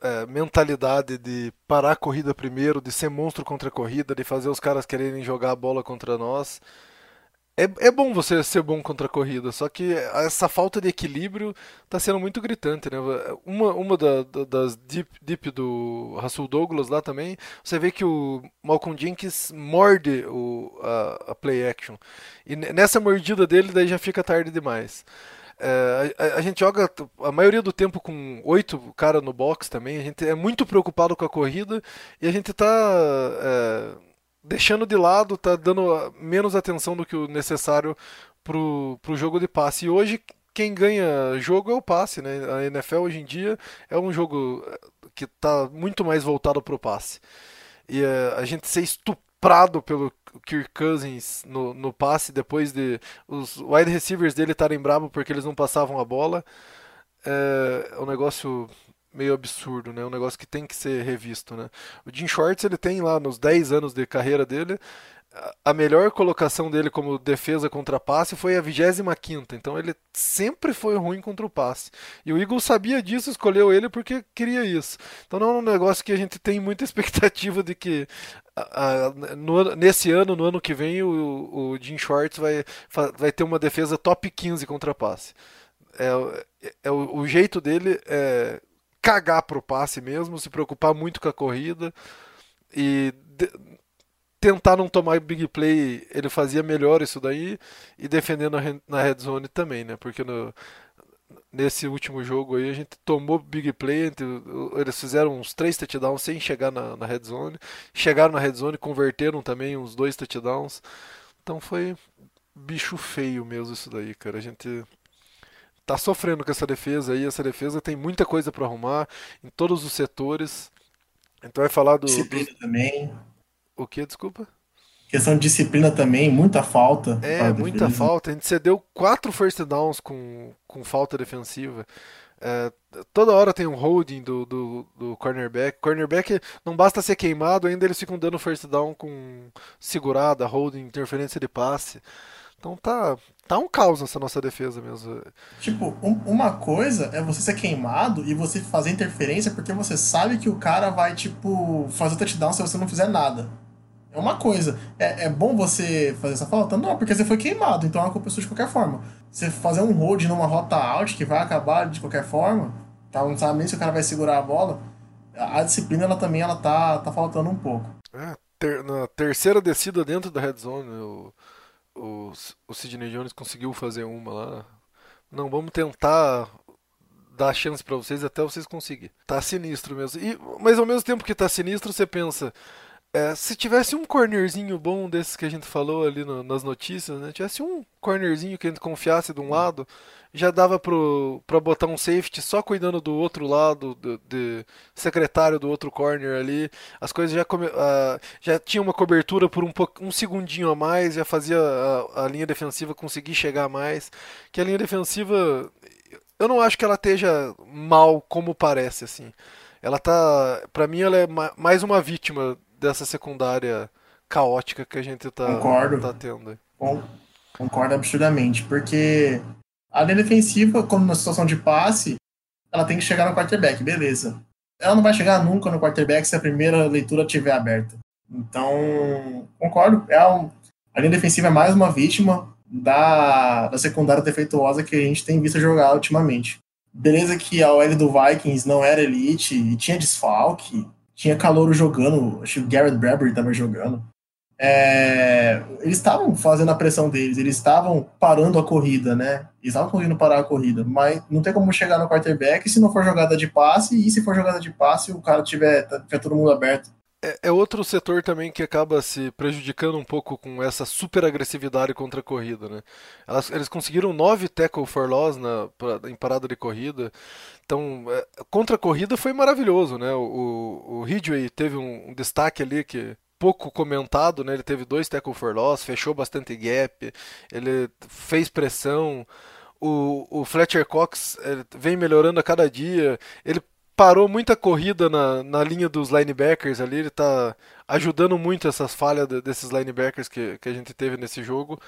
é, mentalidade de parar a corrida primeiro, de ser monstro contra a corrida, de fazer os caras quererem jogar a bola contra nós. É, é bom você ser bom contra a corrida, só que essa falta de equilíbrio está sendo muito gritante, né? Uma, uma da, da, das deep, deep do Russell Douglas lá também, você vê que o Malcolm Jenkins morde o, a, a play action. E nessa mordida dele daí já fica tarde demais. É, a, a, gente joga a maioria do tempo com oito caras no box também. A gente é muito preocupado com a corrida e a gente está é, deixando de lado, está dando menos atenção do que o necessário pro, pro jogo de passe. E hoje quem ganha jogo é o passe, né? A NFL hoje em dia é um jogo que está muito mais voltado pro passe. E é, a gente ser estuprado pelo o Kirk Cousins no, no passe depois de os wide receivers dele estarem bravos porque eles não passavam a bola. É, um negócio meio absurdo, né? Um negócio que tem que ser revisto, né? O Jim Shorts, ele tem lá nos 10 anos de carreira dele, a melhor colocação dele como defesa contra passe foi a 25 então ele sempre foi ruim contra o passe. E o Eagles sabia disso, escolheu ele porque queria isso. Então não é um negócio que a gente tem muita expectativa de que a, a, no, nesse ano, no ano que vem, o, o Jim Schwartz vai, vai ter uma defesa top 15 contra passe. É, é, é o, o, jeito dele é cagar pro passe mesmo, se preocupar muito com a corrida e de, tentar não tomar big play, ele fazia melhor isso daí e defendendo na red zone também, né? Porque no, nesse último jogo aí a gente tomou big play, eles fizeram uns três touchdowns sem chegar na, na red zone, chegaram na red zone, converteram também uns dois touchdowns. Então foi bicho feio mesmo isso daí, cara. A gente tá sofrendo com essa defesa aí, essa defesa tem muita coisa para arrumar em todos os setores. Então vai falar do disciplina do... também. O que, desculpa? Questão de disciplina também, muita falta. É, muita falta. A gente cedeu quatro first downs com, com falta defensiva. É, toda hora tem um holding do, do, do, cornerback. Cornerback não basta ser queimado, ainda eles ficam dando first down com segurada, holding, interferência de passe. Então tá, tá um caos nessa nossa defesa mesmo. Tipo, um, uma coisa é você ser queimado e você fazer interferência porque você sabe que o cara vai, tipo, fazer touchdown se você não fizer nada. É uma coisa. É, é bom você fazer essa falta? Não, porque você foi queimado, então é uma culpa sua de qualquer forma. Você fazer um hold numa rota out que vai acabar de qualquer forma, tá? não sabe nem se o cara vai segurar a bola, a disciplina ela também ela tá, tá faltando um pouco. É, ter, na terceira descida dentro da red zone, o, o, o Sidney Jones conseguiu fazer uma lá. Não, vamos tentar dar chance para vocês até vocês conseguirem. Tá sinistro mesmo. E, mas ao mesmo tempo que tá sinistro, você pensa, é, se tivesse um cornerzinho bom desses que a gente falou ali no, nas notícias, né? Tivesse um cornerzinho que a gente confiasse de um lado, já dava pro, pra botar um safety só cuidando do outro lado, do, de secretário do outro corner ali. As coisas já, come, uh, já tinha uma cobertura por um, um segundinho a mais, já fazia a, a linha defensiva conseguir chegar mais. Que a linha defensiva, eu não acho que ela esteja mal como parece, assim. Ela tá, para mim ela é mais uma vítima dessa secundária caótica que a gente tá, Concordo. tá tendo. concordo absurdamente, porque a linha defensiva, quando na situação de passe, ela tem que chegar no quarterback, beleza. Ela não vai chegar nunca no quarterback se a primeira leitura estiver aberta. Então, concordo. É um, a linha defensiva é mais uma vítima da, da secundária defeituosa que a gente tem visto jogar ultimamente. Beleza que a OL do Vikings não era elite e tinha desfalque, tinha calouro jogando, acho que o Garrett Bradbury estava jogando. É, eles estavam fazendo a pressão deles, eles estavam parando a corrida, né? Eles estavam conseguindo parar a corrida, mas não tem como chegar no quarterback se não for jogada de passe, e se for jogada de passe, o cara tiver, tiver todo mundo aberto. É, é, outro setor também que acaba se prejudicando um pouco com essa super agressividade contra a corrida, né? Elas, eles conseguiram nove tackle for loss na, em parada de corrida, então é, contra a corrida foi maravilhoso, né? O, o, Ridgway teve um, um destaque ali que pouco comentado, né? Ele teve dois tackle for loss, fechou bastante gap, ele fez pressão. O, o Fletcher Cox vem melhorando a cada dia. Ele parou muita corrida na, na linha dos linebackers ali. Ele está ajudando muito essas falhas de, desses linebackers que, que a gente teve nesse jogo.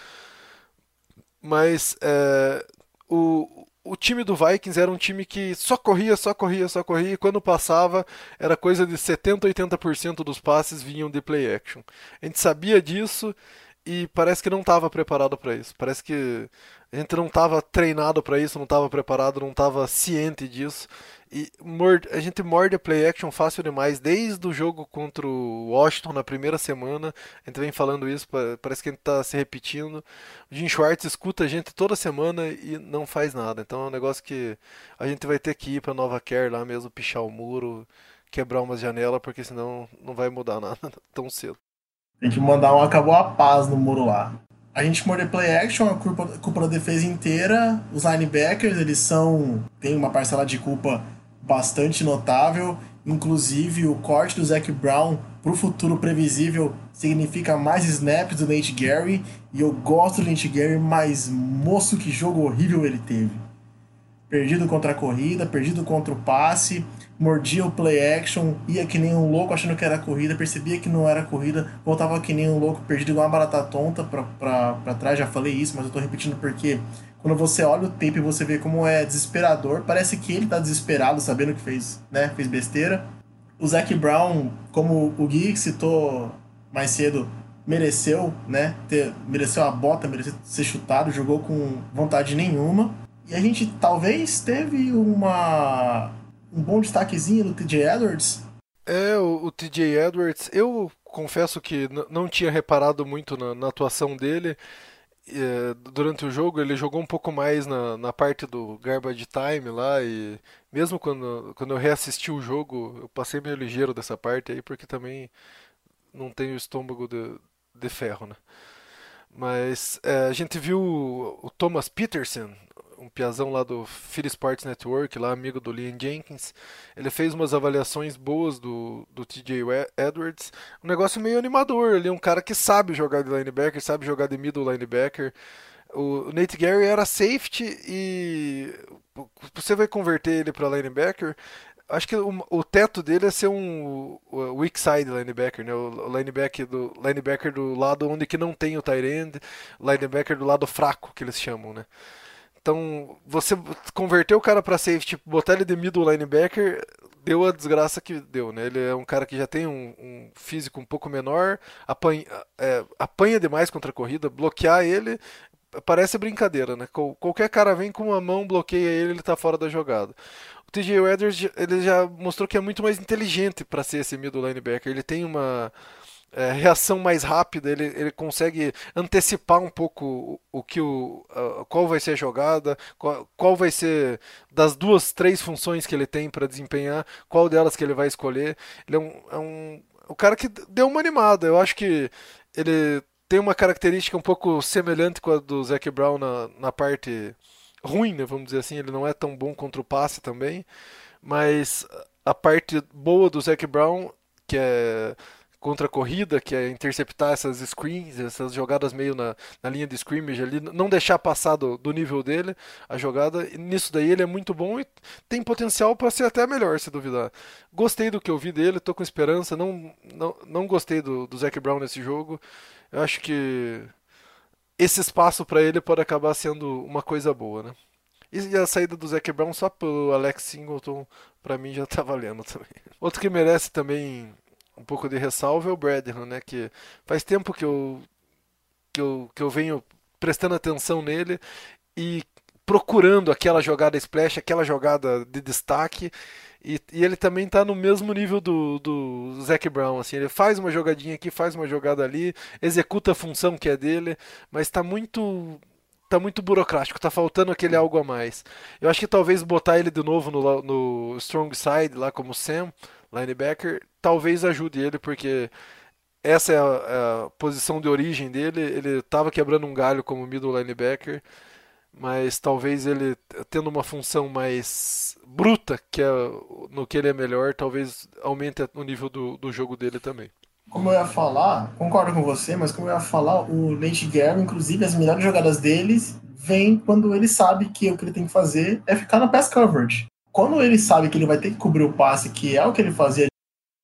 Mas é, o, o time do Vikings era um time que só corria, só corria, só corria, e quando passava era coisa de 70, 80% dos passes vinham de play action. A gente sabia disso e parece que não estava preparado para isso. Parece que a gente não estava treinado para isso, não estava preparado, não estava ciente disso. E a gente morde a play action fácil demais. Desde o jogo contra o Washington na primeira semana, a gente vem falando isso, parece que a gente está se repetindo. O Jim Schwartz escuta a gente toda semana e não faz nada. Então é um negócio que a gente vai ter que ir para Nova Care lá mesmo, pichar o muro, quebrar umas janelas, porque senão não vai mudar nada tão cedo. Tem que mandar um acabou a paz no muro lá. A gente morde play action, a culpa, culpa da defesa inteira. Os linebackers, eles são. tem uma parcela de culpa bastante notável. Inclusive, o corte do Zac Brown para o futuro previsível significa mais snaps do Nate Gary. E eu gosto do Nate Gary, mas moço, que jogo horrível ele teve. Perdido contra a corrida, perdido contra o passe, mordia o play action, ia que nem um louco achando que era corrida, percebia que não era corrida, voltava que nem um louco, perdido igual uma barata tonta para trás. Já falei isso, mas eu estou repetindo porque quando você olha o tape você vê como é desesperador. Parece que ele tá desesperado, sabendo que fez, né, fez besteira. O Zac Brown, como o Gui citou mais cedo, mereceu, né, ter, mereceu a bota, mereceu ser chutado, jogou com vontade nenhuma. E a gente talvez teve uma um bom destaquezinho do TJ Edwards. É, o, o TJ Edwards, eu confesso que não tinha reparado muito na, na atuação dele. É, durante o jogo ele jogou um pouco mais na, na parte do garbage time lá e mesmo quando, quando eu reassisti o jogo eu passei meio ligeiro dessa parte aí porque também não tenho estômago de, de ferro, né? Mas é, a gente viu o Thomas Peterson, um piazão lá do Philly Sports Network, lá amigo do Liam Jenkins. Ele fez umas avaliações boas do, do TJ Edwards. Um negócio meio animador ali, um cara que sabe jogar de linebacker, sabe jogar de middle linebacker. O Nate Gary era safety e você vai converter ele para linebacker. Acho que o, o, teto dele é ser um weak side linebacker, né? O linebacker do, linebacker do lado onde que não tem o tight end, linebacker do lado fraco que eles chamam, né? Então, você converter o cara para safety, botar ele de middle linebacker, deu a desgraça que deu, né? Ele é um cara que já tem um, um físico um pouco menor, apanha, é, apanha demais contra a corrida, bloquear ele parece brincadeira, né? Qualquer cara vem com uma mão, bloqueia ele, ele tá fora da jogada. O TJ Edwards, ele já mostrou que é muito mais inteligente para ser esse middle linebacker. Ele tem uma é, reação mais rápida, ele, ele consegue antecipar um pouco o, o que o uh, qual vai ser a jogada, qual, qual vai ser das duas, três funções que ele tem para desempenhar, qual delas que ele vai escolher. Ele é um, é um o cara que deu uma animada. Eu acho que ele tem uma característica um pouco semelhante com a do Zac Brown na, na parte ruim, né, vamos dizer assim. Ele não é tão bom contra o passe também, mas a parte boa do Zac Brown, que é contra a corrida, que é interceptar essas screens, essas jogadas meio na, na linha de scrimmage ali, não deixar passar do, do nível dele a jogada. E nisso daí ele é muito bom e tem potencial para ser até melhor, se duvidar. Gostei do que eu vi dele, tô com esperança. Não, não, não gostei do, do Zac Brown nesse jogo. Eu acho que esse espaço para ele pode acabar sendo uma coisa boa, né? E a saída do Zac Brown só pelo Alex Singleton, para mim já tá valendo também. Outro que merece também um pouco de ressalva é o Bradham, né? Que faz tempo que eu, que eu, que eu venho prestando atenção nele e procurando aquela jogada splash, aquela jogada de destaque. E, e ele também está no mesmo nível do, do Zac Brown. Assim, ele faz uma jogadinha aqui, faz uma jogada ali, executa a função que é dele, mas está muito tá muito burocrático, tá faltando aquele algo a mais. Eu acho que talvez botar ele de novo no, no strong side, lá como Sam, linebacker, talvez ajude ele, porque essa é a, é a, posição de origem dele. Ele estava quebrando um galho como middle linebacker, mas talvez ele tendo uma função mais bruta, que é no que ele é melhor, talvez aumente o nível do, do jogo dele também. Como eu ia falar, concordo com você, mas como eu ia falar, o Nate Guerra, inclusive, as melhores jogadas deles vêm quando ele sabe que o que ele tem que fazer é ficar na pass coverage. Quando ele sabe que ele vai ter que cobrir o passe, que é o que ele fazia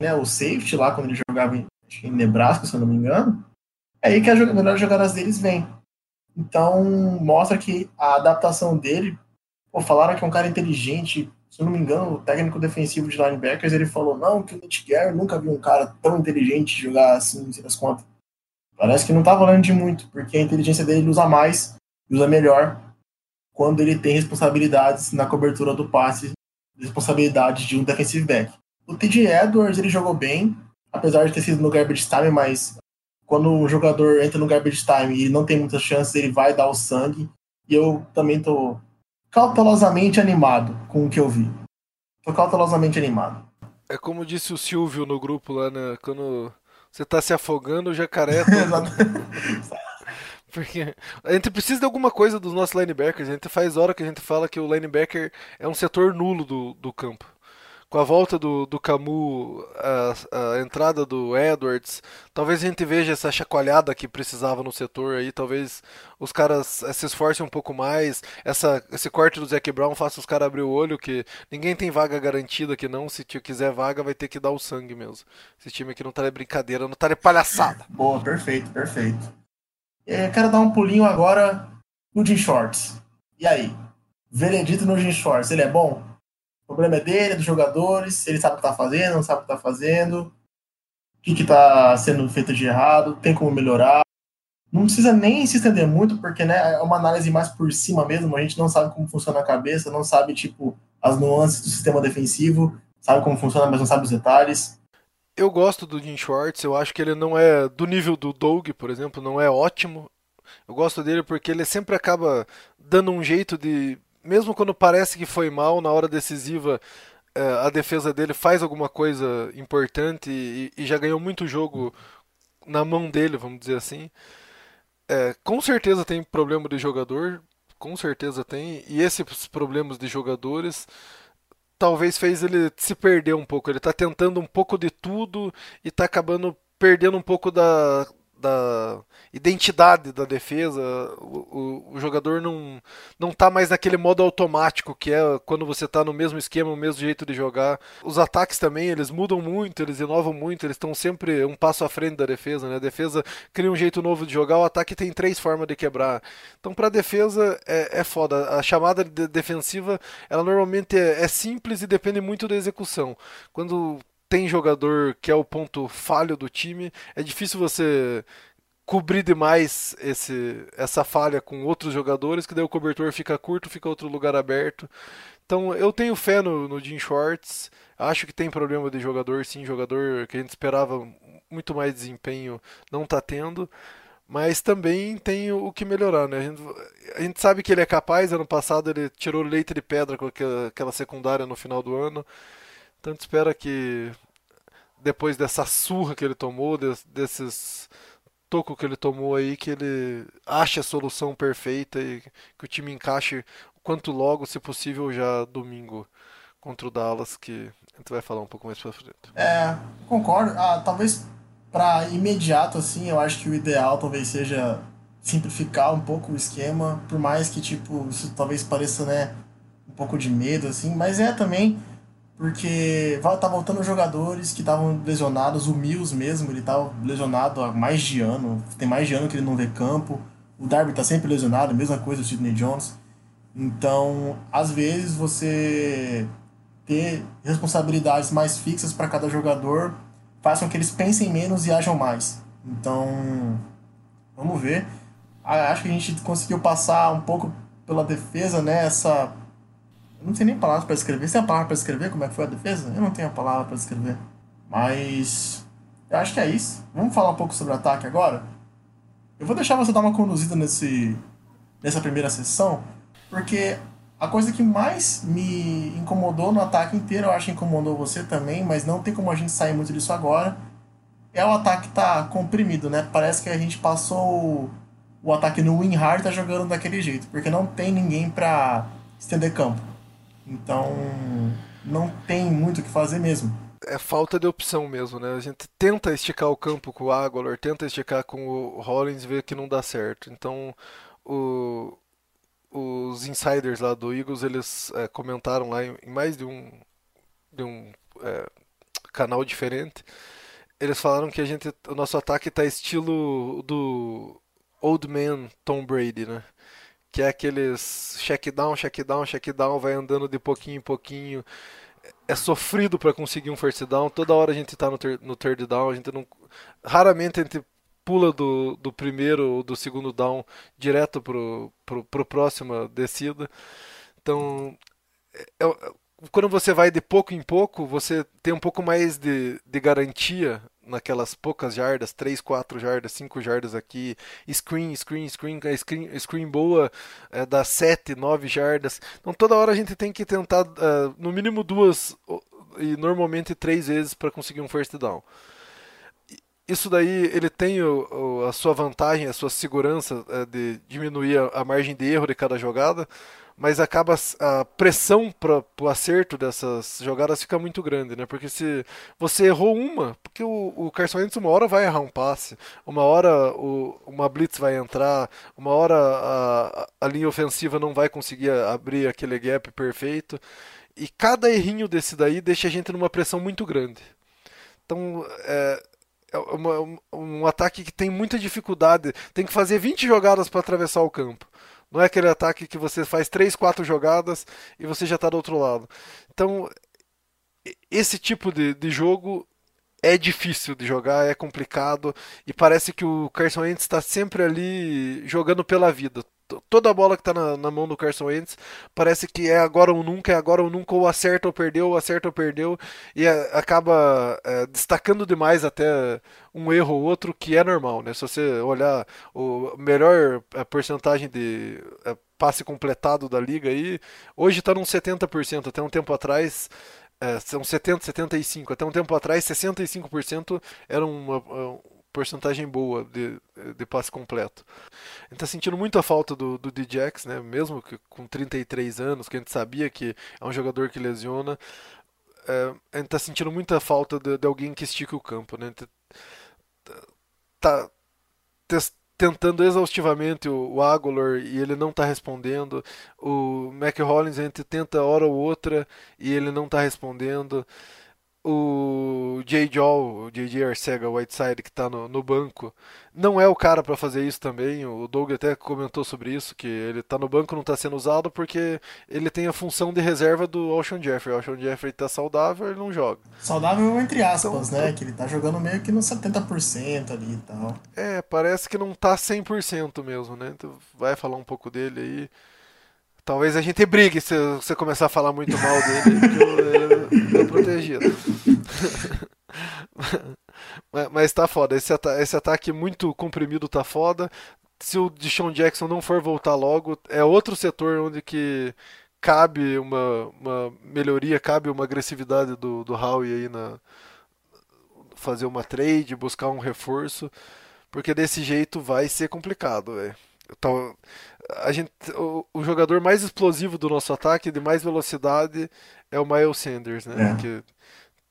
né, o safety lá quando ele jogava em, em Nebraska, se eu não me engano, é aí que as melhores jogadas deles vêm. Então, mostra que a adaptação dele, pô, falaram que é um cara inteligente, se eu não me engano, o técnico defensivo de linebackers, ele falou, não, que o Nate nunca viu um cara tão inteligente jogar assim, não sei das contas. Parece que não tá valendo de muito, porque a inteligência dele ele usa mais, usa melhor, quando ele tem responsabilidades na cobertura do passe, responsabilidades de um defensive back. O TJ Edwards, ele jogou bem, apesar de ter sido no garbage time, mas quando o jogador entra no garbage time e não tem muitas chances, ele vai dar o sangue. E eu também tô cautelosamente animado com o que eu vi. Tô cautelosamente animado. É como disse o Silvio no grupo lá, né? Quando você tá se afogando, o jacaré. Tá... Porque a gente precisa de alguma coisa dos nossos linebackers. A gente faz hora que a gente fala que o linebacker é um setor nulo do, do campo com a volta do, do Camus, a, a, entrada do Edwards, talvez a gente veja essa chacoalhada que precisava no setor aí, talvez os caras eh, se esforcem um pouco mais, essa, esse corte do Zac Brown faça os caras abrir o olho, que ninguém tem vaga garantida aqui não, se quiser vaga vai ter que dar o sangue mesmo. Esse time aqui não tá de brincadeira, não tá de palhaçada. Boa, perfeito, perfeito. É, quero dar um pulinho agora no Jim Shorts. E aí? Veredito no Jim Shorts, ele é bom? O problema é dele, é dos jogadores, ele sabe o que está fazendo, não sabe o que está fazendo, o que está sendo feito de errado, tem como melhorar. Não precisa nem se estender muito, porque né, é uma análise mais por cima mesmo, a gente não sabe como funciona a cabeça, não sabe tipo as nuances do sistema defensivo, sabe como funciona, mas não sabe os detalhes. Eu gosto do Jim Schwartz, eu acho que ele não é do nível do Doug, por exemplo, não é ótimo. Eu gosto dele porque ele sempre acaba dando um jeito de mesmo quando parece que foi mal, na hora decisiva, é, a defesa dele faz alguma coisa importante e, e já ganhou muito jogo na mão dele, vamos dizer assim. É, com certeza tem problema de jogador, com certeza tem, e esses problemas de jogadores talvez fez ele se perder um pouco. Ele está tentando um pouco de tudo e está acabando perdendo um pouco da, da identidade da defesa. O, o, o, jogador não, não tá mais naquele modo automático que é quando você tá no mesmo esquema, no mesmo jeito de jogar. Os ataques também, eles mudam muito, eles inovam muito, eles estão sempre um passo à frente da defesa, né? A defesa cria um jeito novo de jogar, o ataque tem três formas de quebrar. Então, para defesa é, é foda. A chamada de defensiva, ela normalmente é, é simples e depende muito da execução. Quando tem jogador que é o ponto falho do time, é difícil você cobrir demais esse, essa falha com outros jogadores, que daí o cobertor fica curto, fica outro lugar aberto. Então eu tenho fé no, no Jim Schwartz, acho que tem problema de jogador, sim, jogador que a gente esperava muito mais desempenho não está tendo, mas também tem o que melhorar, né? A gente, a gente, sabe que ele é capaz, ano passado ele tirou leite de pedra com aquela, aquela secundária no final do ano, gente espera que depois dessa surra que ele tomou, desses toco que ele tomou aí, que ele ache a solução perfeita e que o time encaixe quanto logo, se possível, já domingo contra o Dallas, que a gente vai falar um pouco mais pra frente. É, concordo. Ah, talvez para imediato, assim, eu acho que o ideal talvez seja simplificar um pouco o esquema, por mais que, tipo, isso talvez pareça, né, um pouco de medo, assim, mas é também porque tá voltando jogadores que estavam lesionados, o Mills mesmo, ele tava lesionado há mais de ano, tem mais de ano que ele não vê campo, o Darby tá sempre lesionado, mesma coisa o Sidney Jones. Então, às vezes você ter responsabilidades mais fixas para cada jogador faz com que eles pensem menos e ajam mais. Então, vamos ver. Acho que a gente conseguiu passar um pouco pela defesa, né? Essa não tenho nem palavras para escrever. Você tem a palavra para escrever como é que foi a defesa? Eu não tenho a palavra para escrever. Mas eu acho que é isso. Vamos falar um pouco sobre o ataque agora? Eu vou deixar você dar uma conduzida nesse, nessa primeira sessão, porque a coisa que mais me incomodou no ataque inteiro, eu acho que incomodou você também, mas não tem como a gente sair muito disso agora, é o ataque tá comprimido, né? Parece que a gente passou o, o ataque no win hard tá jogando daquele jeito, porque não tem ninguém para estender campo. Então, não tem muito o que fazer mesmo. É falta de opção mesmo, né? A gente tenta esticar o campo com o Aguilar, tenta esticar com o Rollins e vê que não dá certo. Então, o, os insiders lá do Eagles, eles é, comentaram lá em, mais de um, de um é, canal diferente. Eles falaram que a gente, o nosso ataque está estilo do Old Man Tom Brady, né? Que é aqueles check down, check down, check down, vai andando de pouquinho em pouquinho. É sofrido para conseguir um first down. Toda hora a gente está no, no third down, a gente não raramente a gente pula do, do primeiro ou do segundo down direto pro, pro, pro próxima descida. Então, é, é, quando você vai de pouco em pouco, você tem um pouco mais de, de garantia naquelas poucas jardas, 3, 4 jardas, 5 jardas aqui, screen, screen, screen, screen, screen boa, é, dá 7, 9 jardas. Então toda hora a gente tem que tentar, uh, no mínimo duas e normalmente três vezes para conseguir um first down. Isso daí ele tem o, o, a sua vantagem, a sua segurança é, de diminuir a, a margem de erro de cada jogada, mas acaba a pressão para o acerto dessas jogadas fica muito grande, né? Porque se você errou uma, porque o, o Carson Wentz uma hora vai errar um passe, uma hora o, uma blitz vai entrar, uma hora a, a linha ofensiva não vai conseguir abrir aquele gap perfeito, e cada errinho desse daí deixa a gente numa pressão muito grande. Então, é, é uma, um ataque que tem muita dificuldade, tem que fazer 20 jogadas para atravessar o campo. Não é aquele ataque que você faz 3, 4 jogadas e você já está do outro lado. Então, esse tipo de, de jogo é difícil de jogar, é complicado e parece que o Carson Wentz está sempre ali jogando pela vida toda a bola que tá na, na, mão do Carson Wentz parece que é agora ou nunca, é agora ou nunca, ou acerta ou perdeu, ou acerta ou perdeu, e é, acaba é, destacando demais até um erro ou outro, que é normal, né? Se você olhar o melhor a porcentagem de é, passe completado da liga aí, hoje está num 70%, até um tempo atrás é, são 70, 75, até um tempo atrás 65% era uma, porcentagem boa de, de passe completo. A gente está sentindo muita falta do, do Djax, né? mesmo que com 33 anos, que a gente sabia que é um jogador que lesiona. É, a gente está sentindo muita falta de, de, alguém que estique o campo. Né? Tá, tentando exaustivamente o, o Aguilar e ele não está respondendo. O Mac Hollins a gente tenta hora ou outra e ele não está respondendo o J. Joel, o J.J. Arcega Whiteside, que está no, no, banco, não é o cara para fazer isso também. O Doug até comentou sobre isso, que ele está no banco não está sendo usado porque ele tem a função de reserva do Ocean Jeffrey. O Ocean Jeffrey está saudável, ele não joga. Saudável entre aspas, então, né? Que ele está jogando meio que no 70% ali e tal. É, parece que não está 100% mesmo, né? Então vai falar um pouco dele aí. Talvez a gente brigue se você começar a falar muito mal dele, porque eu, eu, eu protegido. mas, mas tá foda. Esse, ata esse ataque muito comprimido tá foda. Se o Deshaun Jackson não for voltar logo, é outro setor onde que cabe uma, uma melhoria, cabe uma agressividade do, do Howie aí na fazer uma trade, buscar um reforço, porque desse jeito vai ser complicado. Então, a gente, o, o, jogador mais explosivo do nosso ataque, de mais velocidade, é o Miles Sanders, né? É. Que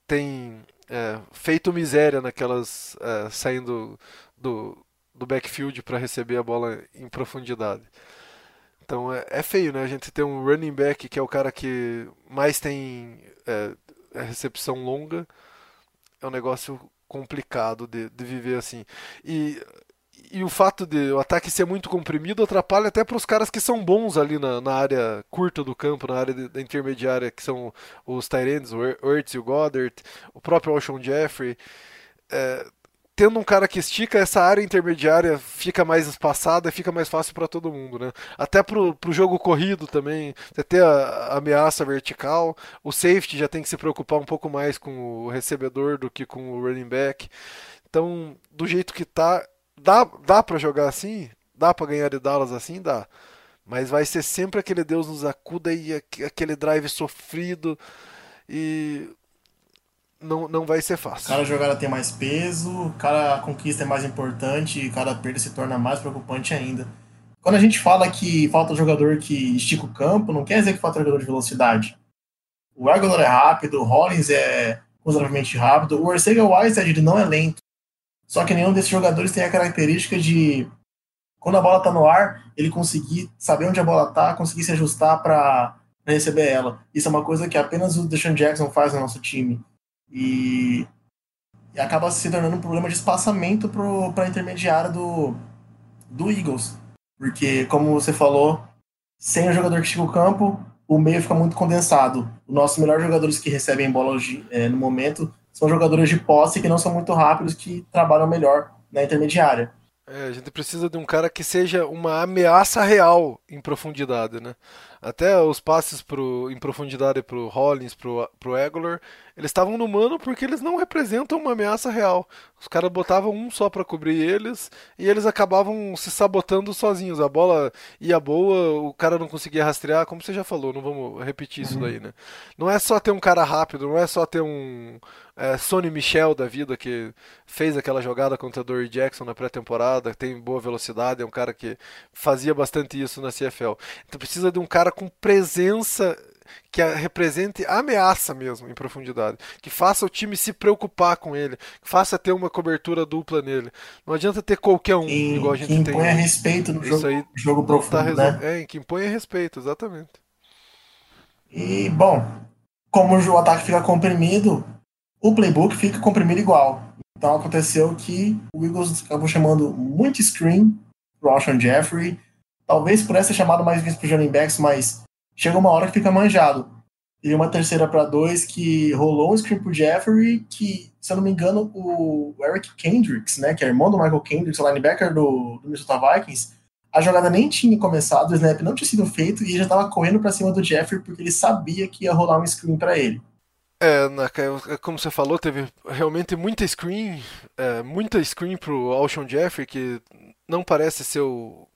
tem é, feito miséria naquelas é, saindo do, do backfield para receber a bola em profundidade. Então é, é, feio, né? A gente tem um running back que é o cara que mais tem é, recepção longa. É um negócio complicado de, de viver assim. E e o fato de o ataque ser muito comprimido atrapalha até para os caras que são bons ali na, na área curta do campo, na área da intermediária, que são os Tyrands, o Ertz e o Goddard, o próprio Alshon Jeffrey. É, tendo um cara que estica, essa área intermediária fica mais espaçada fica mais fácil para todo mundo, né? Até pro, pro jogo corrido também, você ter a, a, ameaça vertical, o safety já tem que se preocupar um pouco mais com o recebedor do que com o running back. Então, do jeito que tá, Dá, dá para jogar assim? Dá para ganhar de Dallas assim? Dá. Mas vai ser sempre aquele Deus nos acuda e aquele drive sofrido. E não, não vai ser fácil. Cada jogada tem mais peso, cada conquista é mais importante e cada perda se torna mais preocupante ainda. Quando a gente fala que falta jogador que estica o campo, não quer dizer que falta jogador de velocidade. O Aguilar é rápido, o Hollins é consideravelmente rápido, o Ortega Whiteside não é lento. Só que nenhum desses jogadores tem a característica de, quando a bola está no ar, ele conseguir saber onde a bola está, conseguir se ajustar para receber ela. Isso é uma coisa que apenas o Deshaun Jackson faz no nosso time. E, e acaba se tornando um problema de espaçamento para a intermediária do, do Eagles. Porque, como você falou, sem o jogador que chega o campo, o meio fica muito condensado. Os nossos melhores jogadores que recebem bola hoje, é, no momento são jogadores de posse que não são muito rápidos, que trabalham melhor na intermediária. É, a gente precisa de um cara que seja uma ameaça real em profundidade, né? Até os passes pro, em profundidade pro Hollins, pro, pro Aguilar, eles estavam no mano porque eles não representam uma ameaça real. Os caras botavam um só para cobrir eles e eles acabavam se sabotando sozinhos. A bola ia boa, o cara não conseguia rastrear, como você já falou, não vamos repetir isso daí, né? Não é só ter um cara rápido, não é só ter um, é, Sonny Michel da vida, que fez aquela jogada contra Dory Jackson na pré-temporada, tem boa velocidade, é um cara que fazia bastante isso na CFL. Então precisa de um cara com presença que represente ameaça mesmo em profundidade, que faça o time se preocupar com ele, que faça ter uma cobertura dupla nele. Não adianta ter qualquer um, igual a gente que tem. Que imponha respeito no jogo, aí jogo tá profundo, tá né? É, que imponha respeito, exatamente. E, bom, como o ataque fica comprimido, o playbook fica comprimido igual. Então aconteceu que o Eagles acabou chamando muito screen pro Alshon Jeffrey. Talvez por essa chamada mais vezes pro running backs, mas chega uma hora que fica manjado. E uma terceira para dois que rolou um screen pro Jeffrey, que, se eu não me engano, o Eric Kendricks, né, que é irmão do Michael Kendricks, o linebacker do, do Minnesota Vikings, a jogada nem tinha começado, o snap não tinha sido feito e já estava correndo para cima do Jeffrey porque ele sabia que ia rolar um screen para ele. É, é, como você falou, teve realmente muita screen, é, muita screen pro Alshon Jeffrey, que não parece ser o,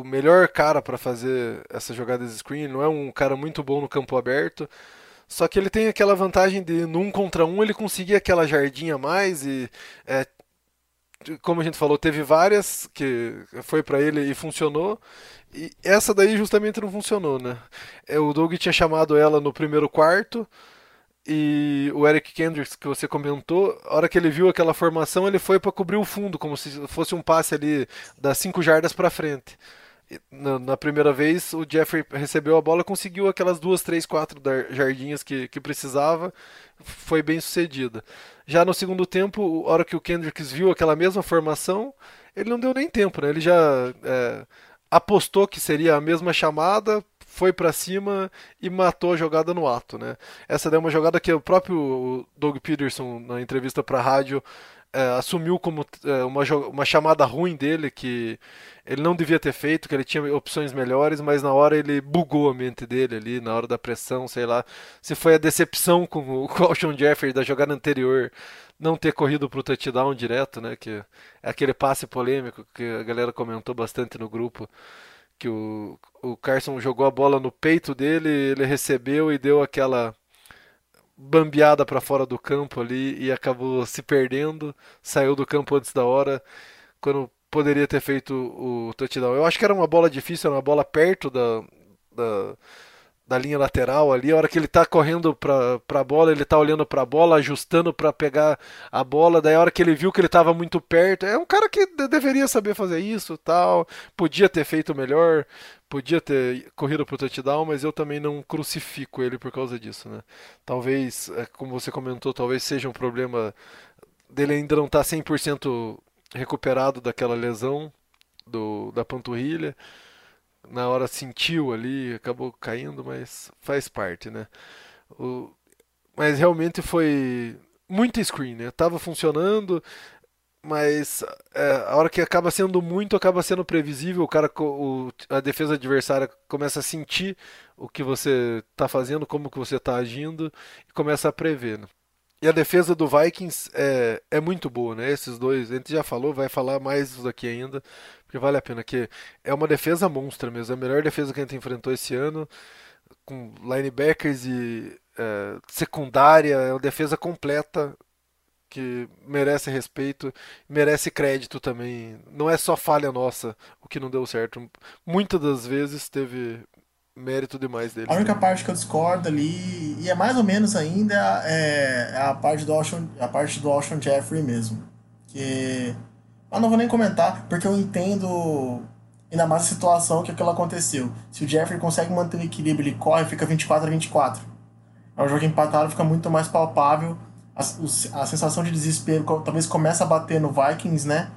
o melhor cara para fazer essas jogadas de screen, não é um cara muito bom no campo aberto, só que ele tem aquela vantagem de no um contra um ele conseguir aquela jardinha a mais e é, como a gente falou, teve várias que foi para ele e funcionou. E essa daí justamente não funcionou, né? É, o Doug tinha chamado ela no primeiro quarto, E o Eric Kendricks, que você comentou, a hora que ele viu aquela formação, ele foi para cobrir o fundo, como se fosse um passe ali das 5 jardas para frente. Na, na, primeira vez, o Jeffrey recebeu a bola, conseguiu aquelas duas, três, quatro jardinhas que, que precisava, foi bem sucedida. Já no segundo tempo, a hora que o Kendricks viu aquela mesma formação, ele não deu nem tempo, né? Ele já é, apostou que seria a mesma chamada, foi para cima e matou a jogada no ato, né? Essa é uma jogada que o próprio Doug Peterson na entrevista para a rádio é, assumiu como é, uma, uma chamada ruim dele que ele não devia ter feito, que ele tinha opções melhores, mas na hora ele bugou a mente dele ali, na hora da pressão, sei lá. Se foi a decepção com o, o Alshon Jeffrey da jogada anterior não ter corrido pro touchdown direto, né? Que é aquele passe polêmico que a galera comentou bastante no grupo que o, o Carson jogou a bola no peito dele, ele recebeu e deu aquela bambeada para fora do campo ali e acabou se perdendo, saiu do campo antes da hora, quando poderia ter feito o touchdown. Eu acho que era uma bola difícil, era uma bola perto da, da da linha lateral ali, a hora que ele tá correndo pra, pra bola, ele tá olhando pra bola, ajustando para pegar a bola, daí a hora que ele viu que ele tava muito perto, é um cara que deveria saber fazer isso, tal, podia ter feito melhor, podia ter corrido pro touchdown, mas eu também não crucifico ele por causa disso, né? Talvez, é, como você comentou, talvez seja um problema dele ainda não tá 100% recuperado daquela lesão do, da panturrilha, na hora sentiu ali, acabou caindo, mas faz parte, né? O, mas realmente foi muito screen, né? Tava funcionando, mas é, a hora que acaba sendo muito, acaba sendo previsível. O cara, o, a defesa adversária começa a sentir o que você está fazendo, como que você está agindo e começa a prever. Né? E a defesa do Vikings é, é muito boa, né? Esses dois, a gente já falou, vai falar mais isso aqui ainda, porque vale a pena, que é uma defesa monstra mesmo, é a melhor defesa que a gente enfrentou esse ano, com linebackers e é, secundária, é uma defesa completa que merece respeito, merece crédito também. Não é só falha nossa o que não deu certo. Muitas das vezes teve mérito demais dele. A única parte que eu discordo ali, e é mais ou menos ainda, é, a parte do Ocean, a parte do Ocean Jeffrey mesmo. Que. Eu não vou nem comentar, porque eu entendo ainda mais a situação que aquilo aconteceu. Se o Jeffrey consegue manter o equilíbrio, ele corre, fica 24 a 24. É um jogo empatado, fica muito mais palpável. A, a sensação de desespero talvez começa a bater no Vikings, né?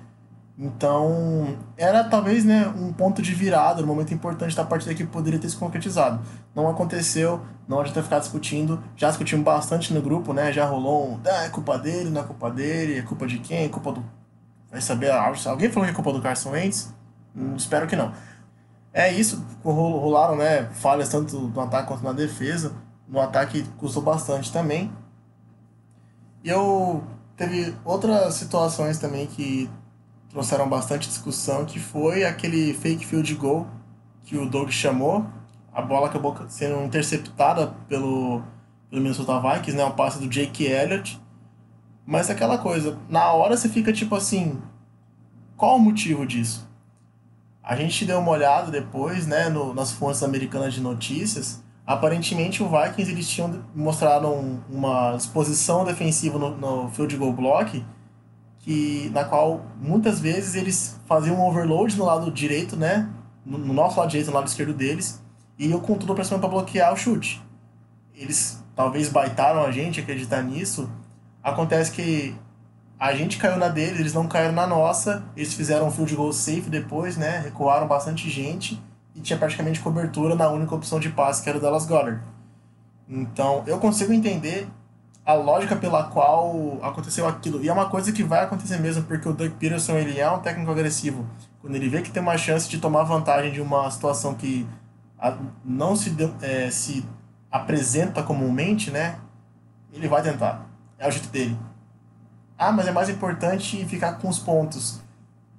Então, era talvez né, um ponto de virada, um momento importante da partida que poderia ter se concretizado. Não aconteceu, não adianta ficar discutindo. Já discutimos bastante no grupo, né? Já rolou um. Ah, é culpa dele, não é culpa dele, é culpa de quem? É culpa do. Vai saber. Alguém falou que é culpa do Carson Wentz? Hum, espero que não. É isso, rolaram né, falhas tanto no ataque quanto na defesa. No ataque custou bastante também. E eu. Teve outras situações também que trouxeram bastante discussão, que foi aquele fake field goal que o Doug chamou. A bola acabou sendo interceptada pelo, pelo Minnesota Vikings, né? O passe do Jake Elliott. Mas aquela coisa, na hora você fica tipo assim, qual o motivo disso? A gente deu uma olhada depois, né, no, nas fontes americanas de notícias. Aparentemente o Vikings eles tinham mostrado uma disposição defensiva no, no field goal block que, na qual muitas vezes eles faziam um overload no lado direito, né? No, no nosso lado direito, no lado esquerdo deles, e eu com tudo pra cima pra bloquear o chute. Eles talvez baitaram a gente acreditar nisso. Acontece que a gente caiu na deles, eles não caíram na nossa. Eles fizeram um field goal safe depois, né? Recuaram bastante gente e tinha praticamente cobertura na única opção de passe, que era o Dallas Goddard. Então, eu consigo entender a lógica pela qual aconteceu aquilo. E é uma coisa que vai acontecer mesmo, porque o Doug Peterson ele é um técnico agressivo. Quando ele vê que tem uma chance de tomar vantagem de uma situação que não se, é, se apresenta comumente, né? Ele vai tentar. É o jeito dele. Ah, mas é mais importante ficar com os pontos.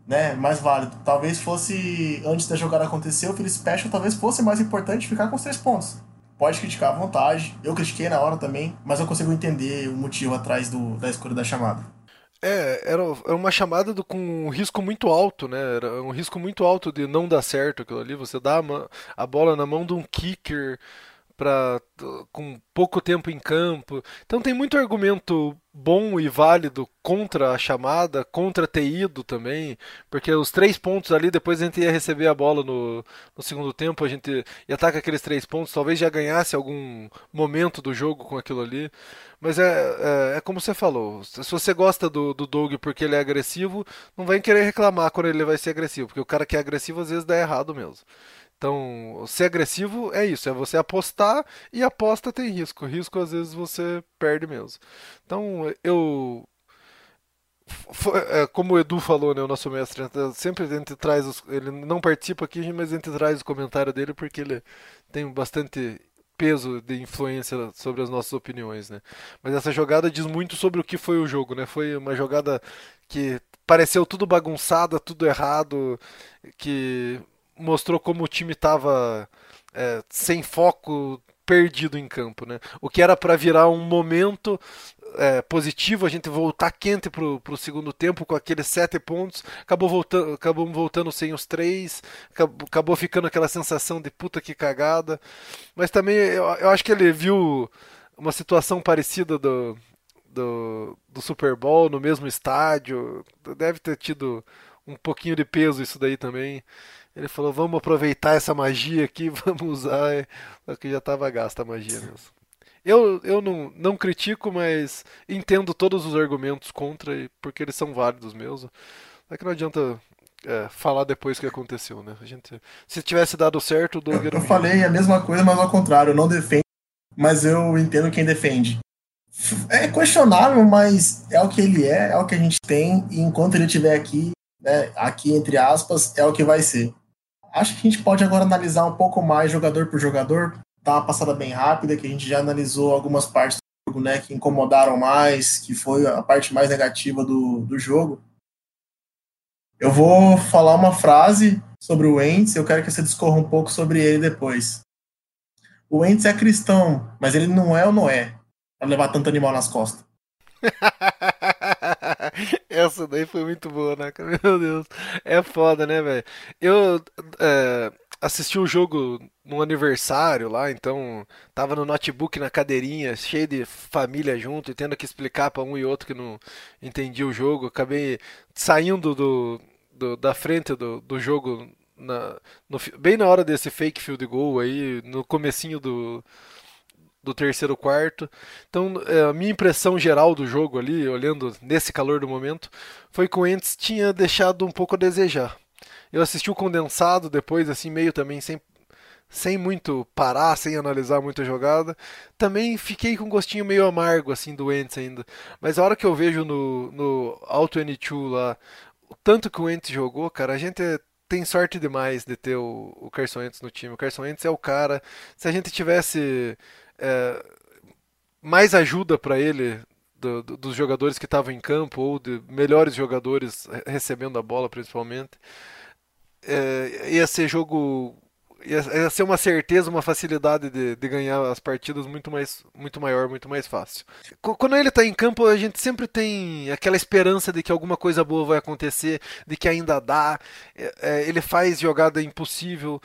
Né, mais válido. Talvez fosse, antes da jogada acontecer, o Philly Special talvez fosse mais importante ficar com os três pontos pode criticar à vontade. Eu critiquei na hora também, mas eu consigo entender o motivo atrás do, da escolha da chamada. É, era, era uma chamada do, com um risco muito alto, né? Era um risco muito alto de não dar certo aquilo ali. Você dá a, a bola na mão de um kicker para com pouco tempo em campo. Então tem muito argumento bom e válido contra a chamada, contra ter ido também, porque os três pontos ali, depois a gente ia receber a bola no, no segundo tempo, a gente ia estar com aqueles três pontos, talvez já ganhasse algum momento do jogo com aquilo ali. Mas é, é, é como você falou, se você gosta do, do Doug porque ele é agressivo, não vai querer reclamar quando ele vai ser agressivo, porque o cara que é agressivo às vezes dá errado mesmo. Então, ser agressivo é isso, é você apostar e aposta tem risco. Risco às vezes você perde mesmo. Então, eu é, como o Edu falou, né, o nosso mestre, sempre a gente traz os, ele não participa aqui, mas a gente traz o comentário dele porque ele tem bastante peso de influência sobre as nossas opiniões, né? Mas essa jogada diz muito sobre o que foi o jogo, né? Foi uma jogada que pareceu tudo bagunçada, tudo errado, que mostrou como o time estava é, sem foco, perdido em campo, né? O que era para virar um momento é, positivo, a gente voltar quente pro, pro segundo tempo com aqueles sete pontos, acabou voltando, acabou voltando sem os três, acabou, acabou ficando aquela sensação de puta que cagada. Mas também eu, eu acho que ele viu uma situação parecida do, do, do Super Bowl no mesmo estádio, deve ter tido um pouquinho de peso isso daí também. Ele falou, vamos aproveitar essa magia aqui, vamos usar. É, só que já estava gasta a magia mesmo. Eu, eu não, não critico, mas entendo todos os argumentos contra, porque eles são válidos mesmo. É que não adianta é, falar depois o que aconteceu, né? A gente, se tivesse dado certo, o Doug Eu, eu falei a mesma coisa, mas ao contrário, eu não defendo, mas eu entendo quem defende. É questionável, mas é o que ele é, é o que a gente tem, e enquanto ele estiver aqui, né, aqui entre aspas, é o que vai ser. Acho que a gente pode agora analisar um pouco mais jogador por jogador, dar uma passada bem rápida, que a gente já analisou algumas partes do jogo né, que incomodaram mais, que foi a parte mais negativa do, do jogo. Eu vou falar uma frase sobre o Wentz, eu quero que você discorra um pouco sobre ele depois. O Wentz é cristão, mas ele não é ou não é, para levar tanto animal nas costas. Essa daí foi muito boa, né? Meu Deus. É foda, né, velho? Eu é, assisti o jogo no aniversário lá, então tava no notebook na cadeirinha, cheio de família junto, e tendo que explicar para um e outro que não entendia o jogo. Acabei saindo do, do da frente do, do jogo na, no, bem na hora desse fake field goal aí, no comecinho do do terceiro quarto. Então, é, a minha impressão geral do jogo ali, olhando nesse calor do momento, foi que o Ents tinha deixado um pouco a desejar. Eu assisti o condensado depois, assim, meio também sem, sem muito parar, sem analisar muito a jogada. Também fiquei com um gostinho meio amargo, assim, do Ents ainda. Mas a hora que eu vejo no, no Auto N2 lá, o tanto que o Ents jogou, cara, a gente tem sorte demais de ter o, o Carson Wentz no time. O Carson Wentz é o cara. Se a gente tivesse é, mais ajuda para ele do, do, dos jogadores que estavam em campo ou de melhores jogadores recebendo a bola principalmente. É, ia ser jogo ia, ia, ser uma certeza uma facilidade de, de, ganhar as partidas muito mais muito maior muito mais fácil. Quando ele está em campo a gente sempre tem aquela esperança de que alguma coisa boa vai acontecer de que ainda dá. É, é ele faz jogada impossível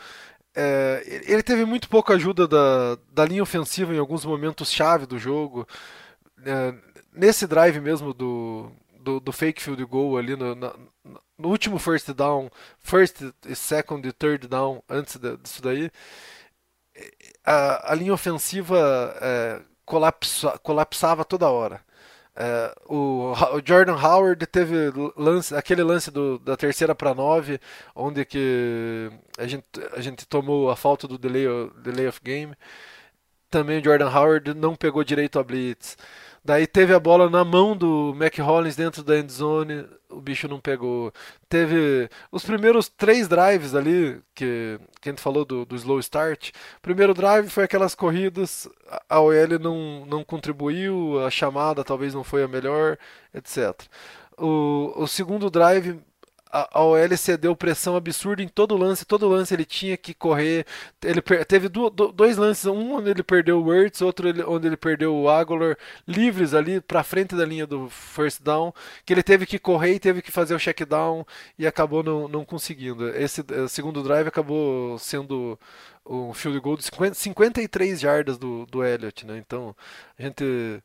é, ele teve muito pouca ajuda da, da linha ofensiva em alguns momentos chave do jogo. É, nesse drive mesmo do, do, do, fake field goal ali no, na, no último first down, first, second e third down antes de, disso daí, a, a linha ofensiva é, colapsa, colapsava toda hora. É, o, o, Jordan Howard teve lance, aquele lance do, da terceira para nove, onde que a gente, a gente tomou a falta do delay, delay of game. Também o Jordan Howard não pegou direito a blitz. Daí teve a bola na mão do Mac Hollins dentro da end zone, o bicho não pegou. Teve os primeiros três drives ali, que, que a gente falou do, do slow start. primeiro drive foi aquelas corridas, a OL não, não contribuiu, a chamada talvez não foi a melhor, etc. O, o segundo drive, a, a OL cedeu pressão absurda em todo lance, todo lance ele tinha que correr. Ele teve do, do, dois lances, um onde ele perdeu o Wirtz, outro ele, onde ele perdeu o Aguilar, livres ali para frente da linha do first down, que ele teve que correr e teve que fazer o check down e acabou não, não conseguindo. Esse uh, segundo drive acabou sendo um field goal de 50, 53 jardas do, do Elliott, né? Então, a gente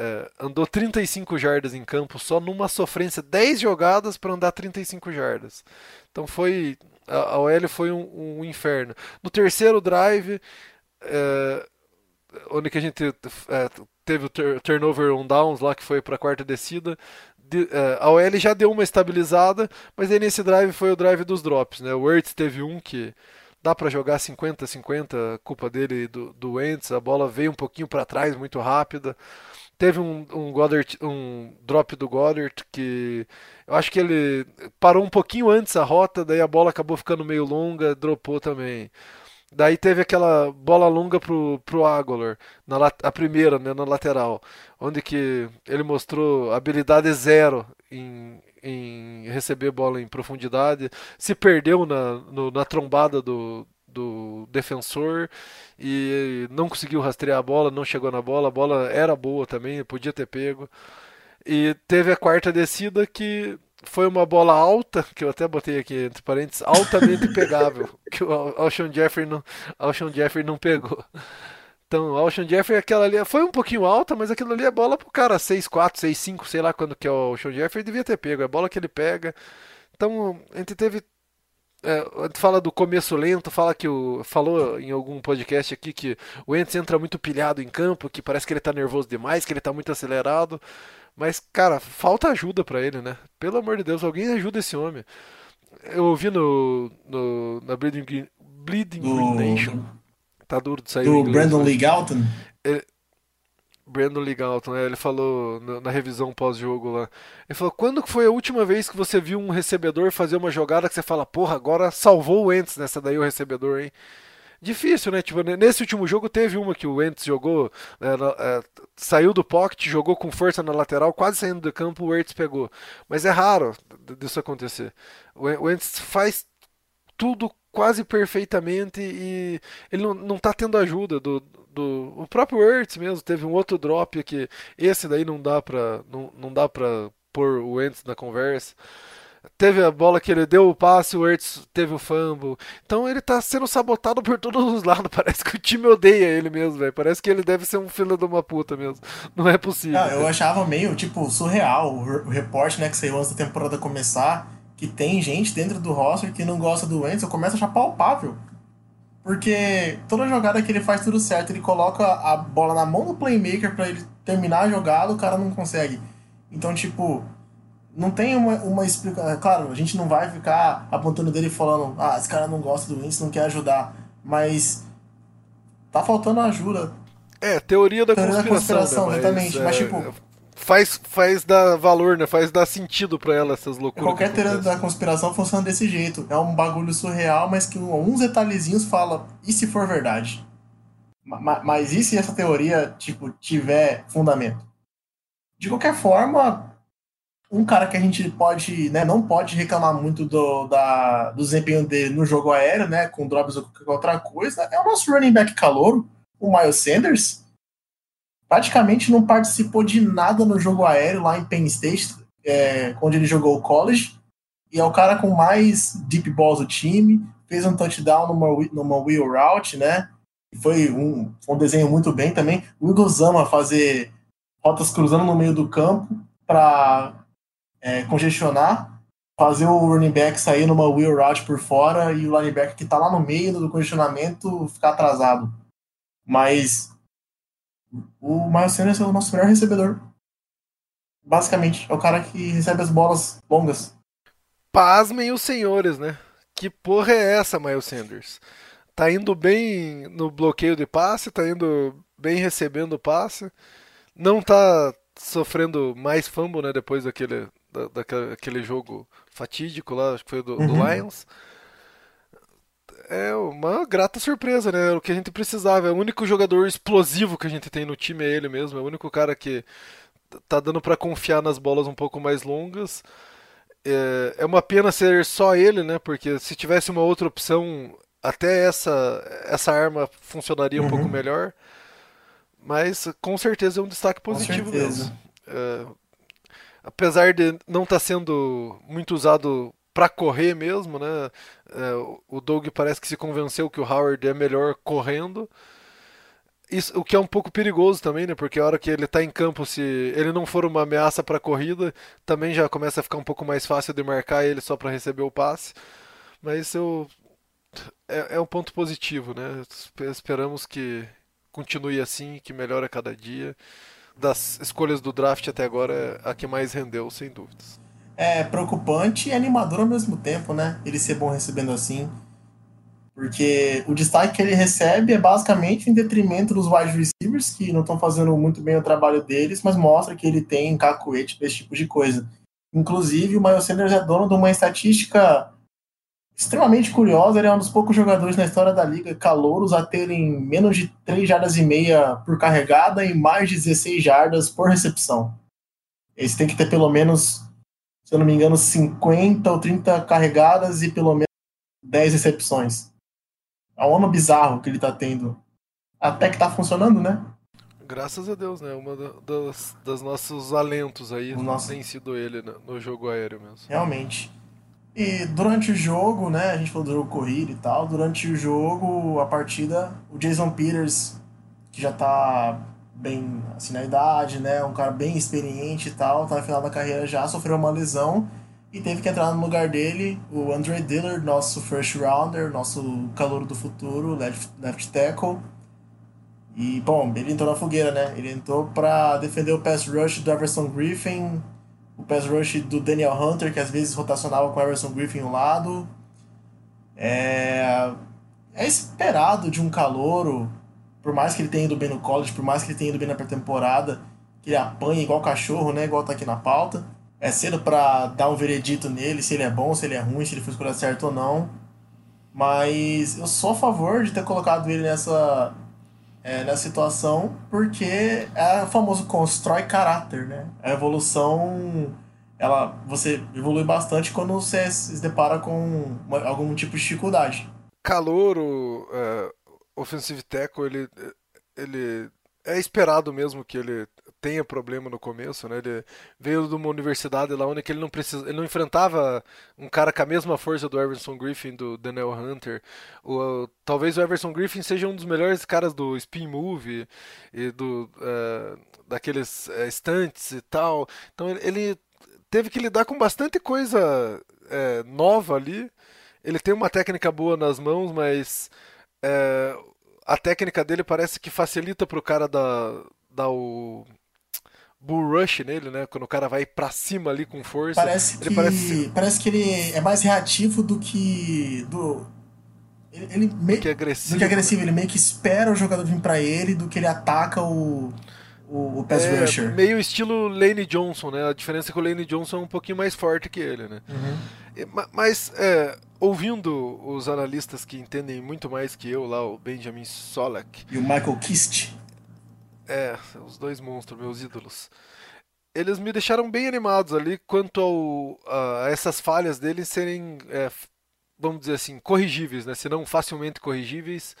é, andou 35 jardas em campo só numa sofrência, 10 jogadas para andar 35 jardas. Então foi. A, a OL foi um, um, inferno. No terceiro drive, é, onde que a gente é, teve o turnover on downs lá, que foi para a quarta descida. De, a OL já deu uma estabilizada, mas aí nesse drive foi o drive dos drops. Né? O Wurtz teve um que dá para jogar 50-50, culpa dele do, do Wentz, a bola veio um pouquinho para trás, muito rápida. Teve um, um, Goddard, um drop do Goddard que eu acho que ele parou um pouquinho antes a rota, daí a bola acabou ficando meio longa, dropou também. Daí teve aquela bola longa pro, pro Aguilar, na, a primeira, né, na lateral, onde que ele mostrou habilidade zero em, em receber bola em profundidade, se perdeu na, no, na trombada do, do defensor e não conseguiu rastrear a bola, não chegou na bola, a bola era boa também, podia ter pego. E teve a quarta descida que foi uma bola alta, que eu até botei aqui entre parênteses, altamente pegável, que o Alshon Jeffrey não, Alshon Jeffrey não pegou. Então, o Alshon Jeffrey, aquela ali, foi um pouquinho alta, mas aquilo ali é bola pro cara 6-4, 6-5, sei lá quando que é o Alshon Jeffrey, devia ter pego, é bola que ele pega. Então, a gente teve é, fala do começo lento, fala que o falou em algum podcast aqui que o Ents entra muito pilhado em campo, que parece que ele tá nervoso demais, que ele tá muito acelerado. Mas, cara, falta ajuda para ele, né? Pelo amor de Deus, alguém ajuda esse homem. Eu ouvi no, no na Bleeding, Bleeding do, Green Nation. Tá duro de sair. Do Brandon Lee Galton? Ele, Brandon Ligalton, né? ele falou na, revisão pós-jogo lá. Ele falou: quando foi a última vez que você viu um recebedor fazer uma jogada que você fala, porra, agora salvou o Ents nessa daí o recebedor, hein? Difícil, né? Tipo, nesse último jogo teve uma que o Ents jogou, né, é, saiu do pocket, jogou com força na lateral, quase saindo do campo, o Ents pegou. Mas é raro disso acontecer. O Ents faz tudo quase perfeitamente e ele não, não tá tendo ajuda do, do o próprio Ertz mesmo teve um outro drop que esse daí não dá para não, não dá para pôr o Ertz na conversa. Teve a bola que ele deu o passe o Ertz teve o fumble. Então ele tá sendo sabotado por todos os lados parece que o time odeia ele mesmo velho. Parece que ele deve ser um filho de uma puta mesmo. Não é possível. Eu achava meio tipo surreal o, reporte né que saiu antes da temporada começar que tem gente dentro do roster que não gosta do Wentz, eu começo a achar palpável. Porque toda jogada que ele faz tudo certo, ele coloca a bola na mão do playmaker para ele terminar a jogada, o cara não consegue. Então, tipo, não tem uma, uma explicação. É claro, a gente não vai ficar apontando dele falando, ah, esse cara não gosta do Wentz, não quer ajudar. Mas tá faltando ajuda. É, teoria da teoria conspiração. Da conspiração né? exatamente. Mas, é, tipo, faz, faz dar valor, né? Faz dar sentido para ela essas loucuras. Qualquer teoria da conspiração funciona desse jeito. É um bagulho surreal, mas que uns detalhezinhos fala e se for verdade? Mas e se essa teoria, tipo, tiver fundamento? De qualquer forma, um cara que a gente pode, né, não pode reclamar muito do, da, do desempenho dele no jogo aéreo, né, com drops ou qualquer outra coisa, é o nosso running back calouro, o Miles Sanders, praticamente não participou de nada no jogo aéreo lá em Penn State, é, onde ele jogou o college. E é o cara com mais deep balls do time. Fez um touchdown numa, numa wheel route, né? Foi um, um desenho muito bem também. O Eagles ama fazer rotas cruzando no meio do campo para é, congestionar, fazer o running back sair numa wheel route por fora e o linebacker que está lá no meio do congestionamento ficar atrasado. Mas o Miles Sanders é o nosso melhor recebedor. Basicamente, é o cara que recebe as bolas longas. Pasmem os senhores, né? Que porra é essa, Miles Sanders? Tá indo bem no bloqueio de passe, tá indo bem recebendo passe, não tá sofrendo mais fumble, né? Depois daquele, da, daquele jogo fatídico lá, acho que foi do, uhum. do Lions é uma grata surpresa, né? O que a gente precisava. É o único jogador explosivo que a gente tem no time é ele mesmo. É o único cara que tá dando para confiar nas bolas um pouco mais longas. É, é uma pena ser só ele, né? Porque se tivesse uma outra opção, até essa, essa arma funcionaria um Uhum. pouco melhor. Mas com certeza é um destaque positivo mesmo. É, apesar de não estar sendo muito usado para correr mesmo, né? É, o- Doug parece que se convenceu que o Howard é melhor correndo. Isso, o que é um pouco perigoso também, né? Porque a hora que ele tá em campo, se ele não for uma ameaça para corrida, também já começa a ficar um pouco mais fácil de marcar ele só para receber o passe. Mas eu é, é um ponto positivo, né? Espe- Esperamos que continue assim, que melhore a cada dia. Das escolhas do draft até agora, é a que mais rendeu, sem dúvidas. É preocupante e animador ao mesmo tempo, né? Ele ser bom recebendo assim. Porque o destaque que ele recebe é basicamente em detrimento dos wide receivers, que não estão fazendo muito bem o trabalho deles, mas mostra que ele tem cacuete para esse tipo de coisa. Inclusive, o Miles Sanders é dono de uma estatística extremamente curiosa. Ele é um dos poucos jogadores na história da liga calouros a terem menos de 3 jardas e meia por carregada e mais de 16 jardas por recepção. Eles têm que ter pelo menos se eu não me engano, 50 ou 30 carregadas e pelo menos 10 recepções. É um ano bizarro que ele tá tendo. Até que tá funcionando, né? Graças a Deus, né? Uma da- das, das nossos alentos aí O nosso- tem sido ele no, no jogo aéreo mesmo. Realmente. E durante o jogo, né? A gente falou do jogo corrido e tal. Durante o jogo, a partida, o Jason Peters, que já tá bem assim na idade, né? Um cara bem experiente e tal, tá no final da carreira já, sofreu uma lesão e teve que entrar no lugar dele o Andre Dillard, nosso first rounder, nosso calouro do futuro, left, left tackle. E, bom, ele entrou na fogueira, né? Ele entrou pra defender o pass rush do Everson Griffin, o pass rush do Daniel Hunter, que às vezes rotacionava com o Everson Griffin ao lado. É, é esperado de um calouro, por mais que ele tenha ido bem no college, por mais que ele tenha ido bem na pré-temporada, que ele apanhe igual cachorro, né? Igual tá aqui na pauta. É cedo pra dar um veredito nele, se ele é bom, se ele é ruim, se ele foi escolha certo ou não. Mas eu sou a favor de ter colocado ele nessa, é, nessa situação, porque é o famoso constrói caráter, né? A evolução, ela, você evolui bastante quando você se depara com uma- algum tipo de dificuldade. Calouro, é, offensive tackle, ele, ele é esperado mesmo que ele tenha problema no começo, né? Ele veio de uma universidade lá onde ele não precisa, ele não enfrentava um cara com a mesma força do Everson Griffin, do Daniel Hunter. O, talvez o Everson Griffin seja um dos melhores caras do spin move e do é, daqueles é, stunts e tal. Então ele, teve que lidar com bastante coisa é, nova ali. Ele tem uma técnica boa nas mãos, mas é, a técnica dele parece que facilita pro cara dar, dar o bull rush nele, né? Quando o cara vai pra cima ali com força. Parece que, parece parece que ele é mais reativo do que. Do, ele, ele meio, que agressivo. do que agressivo. Ele meio que espera o jogador vir pra ele do que ele ataca o, o, o pass É, rusher. meio estilo Lane Johnson, né? A diferença é que o Lane Johnson é um pouquinho mais forte que ele, né? Uhum. Ma- Mas, é, ouvindo os analistas que entendem muito mais que eu lá, o Benjamin Solak, E o Michael Kist. É, os dois monstros, meus ídolos. Eles me deixaram bem animados ali quanto ao, a essas falhas dele serem, é, vamos dizer assim, corrigíveis, né? Se não facilmente corrigíveis,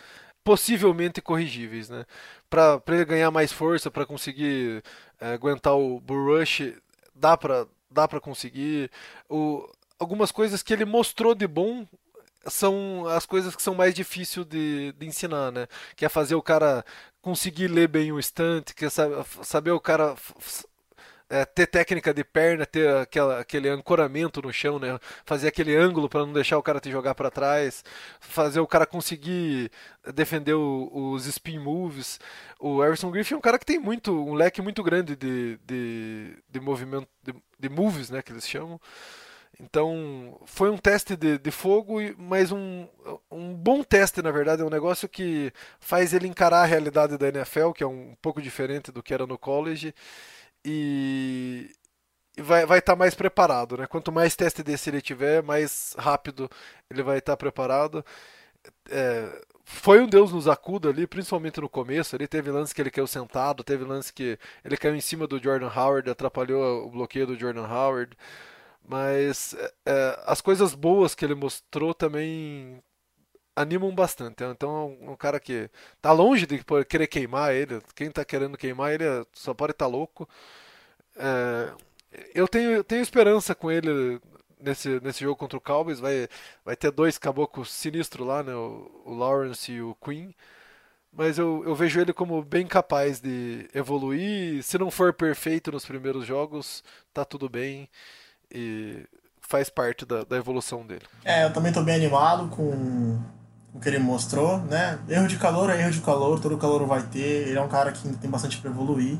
possivelmente corrigíveis, né? Para ele ganhar mais força, para conseguir é, aguentar o bull rush, dá para dá para conseguir. O, algumas coisas que ele mostrou de bom são as coisas que são mais difíceis de, de ensinar, né? Que é fazer o cara conseguir ler bem o estante, que é sa- saber o cara é, ter técnica de perna, ter aquela, aquele ancoramento no chão, né? Fazer aquele ângulo para não deixar o cara te jogar para trás, fazer o cara conseguir defender o- os spin moves. O Everson Griffin é um cara que tem muito, um leque muito grande de, de, de movimento, de, de moves, né? Que eles chamam. Então, foi um teste de, de fogo, mas um, um bom teste, na verdade. É um negócio que faz ele encarar a realidade da NFL, que é um pouco diferente do que era no college, e, vai vai estar mais preparado, né? Quanto mais teste desse ele tiver, mais rápido ele vai estar preparado. É, foi um Deus nos acuda ali, principalmente no começo. Ali teve lance que ele caiu sentado, teve lance que ele caiu em cima do Jordan Howard, atrapalhou o bloqueio do Jordan Howard. Mas é, é, as coisas boas que ele mostrou também animam bastante. Então é um, cara que tá longe de querer queimar ele. Quem tá querendo queimar ele só pode estar tá louco. É, eu tenho, tenho esperança com ele nesse, nesse jogo contra o Cowboys. Vai, vai ter dois caboclos sinistros lá, né? O, o Lawrence e o Queen. Mas eu, eu vejo ele como bem capaz de evoluir. Se não for perfeito nos primeiros jogos, tá tudo bem. E faz parte da, da evolução dele. É, eu também tô bem animado com o que ele mostrou, né? Erro de calor é erro de calor, todo calor vai ter. Ele é um cara que tem bastante para evoluir.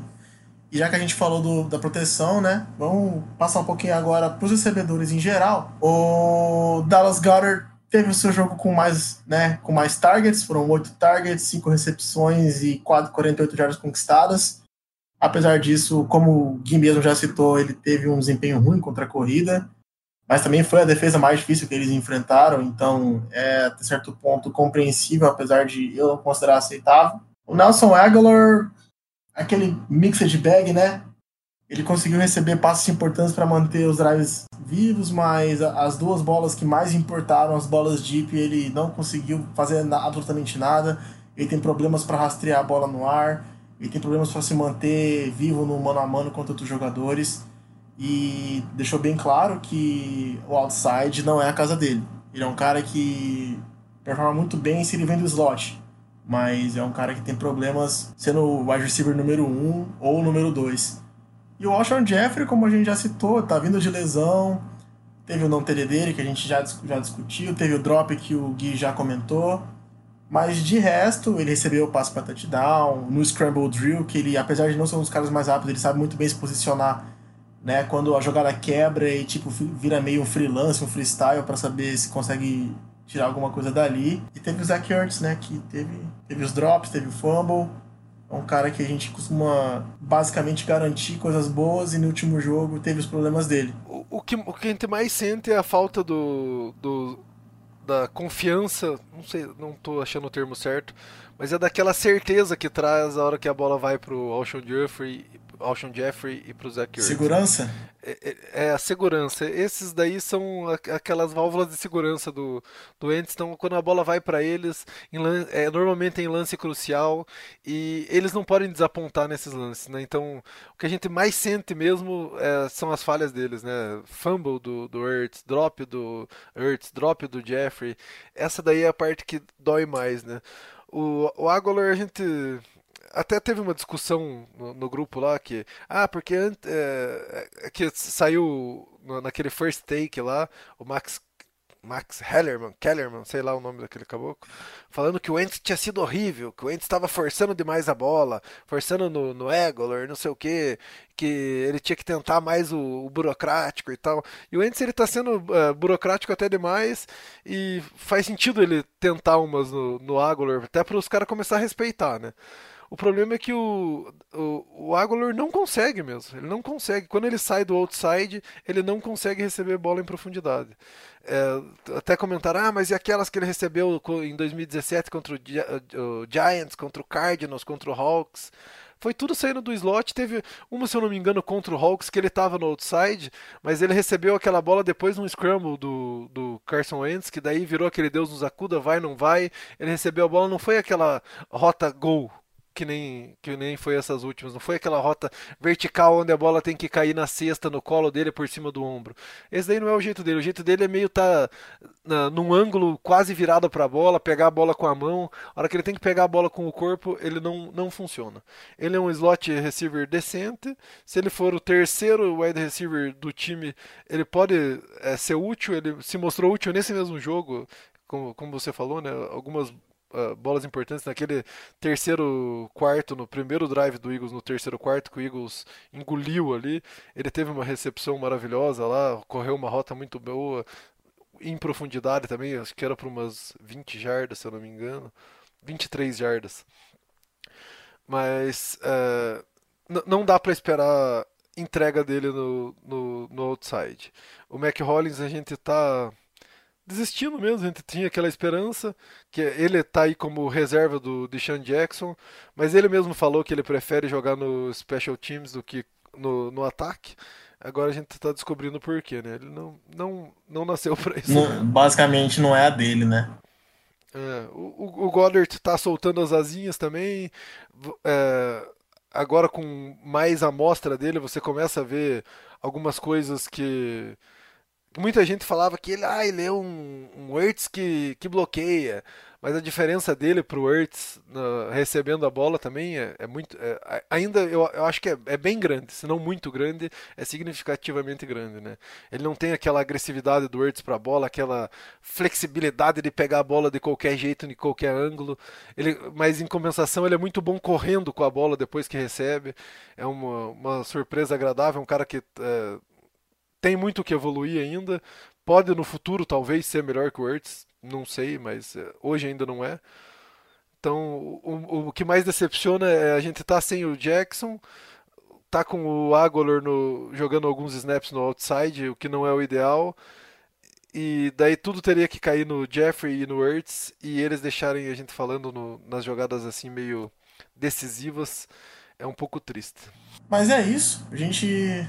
E já que a gente falou do, da proteção, né? Vamos passar um pouquinho agora para os recebedores em geral. O Dallas Goddard teve o seu jogo com mais, né, com mais targets, foram oito targets, cinco recepções e 48 jardas conquistadas. Apesar disso, como o Gui mesmo já citou, ele teve um desempenho ruim contra a corrida, mas também foi a defesa mais difícil que eles enfrentaram, então é até certo ponto compreensível, apesar de eu considerar aceitável. O Nelson Aguilar aquele mixed bag, né? Ele conseguiu receber passos importantes para manter os drives vivos, mas as duas bolas que mais importaram, as bolas deep, ele não conseguiu fazer absolutamente nada. Ele tem problemas para rastrear a bola no ar, ele tem problemas para se manter vivo no mano a mano contra outros jogadores. E deixou bem claro que o outside não é a casa dele. Ele é um cara que performa muito bem se ele vem do slot mas é um cara que tem problemas sendo o wide receiver número 1 um ou número 2. E o Alshon Jeffrey, como a gente já citou, tá vindo de lesão, teve o não TD dele, que a gente já, já discutiu, teve o drop que o Gui já comentou, mas de resto, ele recebeu o passe para touchdown, no Scramble Drill, que ele, apesar de não ser um dos caras mais rápidos, ele sabe muito bem se posicionar né, quando a jogada quebra e tipo vira meio um freelance, um freestyle para saber se consegue tirar alguma coisa dali. E teve o Zach Ertz, né, que teve, teve os drops, teve o fumble. É um cara que a gente costuma basicamente garantir coisas boas e no último jogo teve os problemas dele. O, o que, o que a gente mais sente é a falta do, do da confiança, não sei, não tô achando o termo certo, mas é daquela certeza que traz a hora que a bola vai pro Alshon Jeffrey Alshon Jeffrey e pro Zach Ertz. Segurança? É, é, é, a segurança. Esses daí são aquelas válvulas de segurança do, do Ents. Então, quando a bola vai para eles, em, é, normalmente em lance crucial, e eles não podem desapontar nesses lances. Né? Então, o que a gente mais sente mesmo é, são as falhas deles. Né? Fumble do, do Ertz, drop do Ertz, drop do Jeffrey. Essa daí é a parte que dói mais. Né? O, o Aguilar, a gente até teve uma discussão no, no, grupo lá que ah porque é, é, que saiu naquele first take lá o Max Max Hellerman, Kellerman, sei lá o nome daquele caboclo, falando que o Ents tinha sido horrível, que o Ents estava forçando demais a bola, forçando no, no Egolor, não sei o que, que ele tinha que tentar mais o, o burocrático e tal. E o Ents ele tá sendo uh, burocrático até demais e faz sentido ele tentar umas no, no Agolor, até para os caras começar a respeitar, né? O problema é que o, o, o Aguilar não consegue mesmo. Ele não consegue. Quando ele sai do outside, ele não consegue receber bola em profundidade. É, até comentaram, ah, mas e aquelas que ele recebeu em 2017 contra o, o Giants, contra o Cardinals, contra o Hawks? foi tudo saindo do slot. Teve uma, se eu não me engano, contra o Hawks, que ele estava no outside, mas ele recebeu aquela bola depois num scramble do, do Carson Wentz, que daí virou aquele Deus nos acuda, vai, não vai. Ele recebeu a bola, não foi aquela rota gol que nem, que nem foi essas últimas. Não foi aquela rota vertical onde a bola tem que cair na cesta, no colo dele, por cima do ombro. Esse daí não é o jeito dele. O jeito dele é meio tá na, num ângulo quase virado para a bola, pegar a bola com a mão. A hora que ele tem que pegar a bola com o corpo, ele não, não funciona. Ele é um slot receiver decente. Se ele for o terceiro wide receiver do time, ele pode é, ser útil. Ele se mostrou útil nesse mesmo jogo, como, como você falou, né? Algumas uh, bolas importantes naquele terceiro quarto, no primeiro drive do Eagles, no terceiro quarto que o Eagles engoliu ali. Ele teve uma recepção maravilhosa lá, correu uma rota muito boa, em profundidade também, acho que era para umas 20 jardas, se eu não me engano. 23 jardas. Mas uh, não dá para esperar entrega dele no, no, no outside. O Mac Hollins a gente tá desistindo mesmo. A gente tinha aquela esperança que ele tá aí como reserva do Deshaun Jackson, mas ele mesmo falou que ele prefere jogar no Special Teams do que no, no ataque. Agora a gente tá descobrindo por quê, né? Ele não, não, não nasceu pra isso. Não- basicamente não é a dele, né? É, o, o- o Goddard tá soltando as asinhas também. É, agora com mais amostra dele, você começa a ver algumas coisas que muita gente falava que ele, ah, ele é um, um Ertz que, que bloqueia. Mas a diferença dele pro Ertz na- recebendo a bola também é, é muito. é, a- ainda eu, eu acho que é, é bem grande, se não muito grande, é significativamente grande, né? Ele não tem aquela agressividade do Ertz pra bola, aquela flexibilidade de pegar a bola de qualquer jeito, de qualquer ângulo. Ele, mas em compensação, ele é muito bom correndo com a bola depois que recebe. É uma, uma surpresa agradável, um cara que é, tem muito que evoluir ainda. Pode no futuro talvez ser melhor que o Ertz, não sei, mas é, hoje ainda não é. Então, o, o que mais decepciona é a gente tá sem o Jackson, tá com o Agolor no, jogando alguns snaps no outside, o que não é o ideal. E daí tudo teria que cair no Jeffrey e no Ertz, e eles deixarem a gente falando no- nas jogadas assim meio decisivas é um pouco triste. Mas é isso. A gente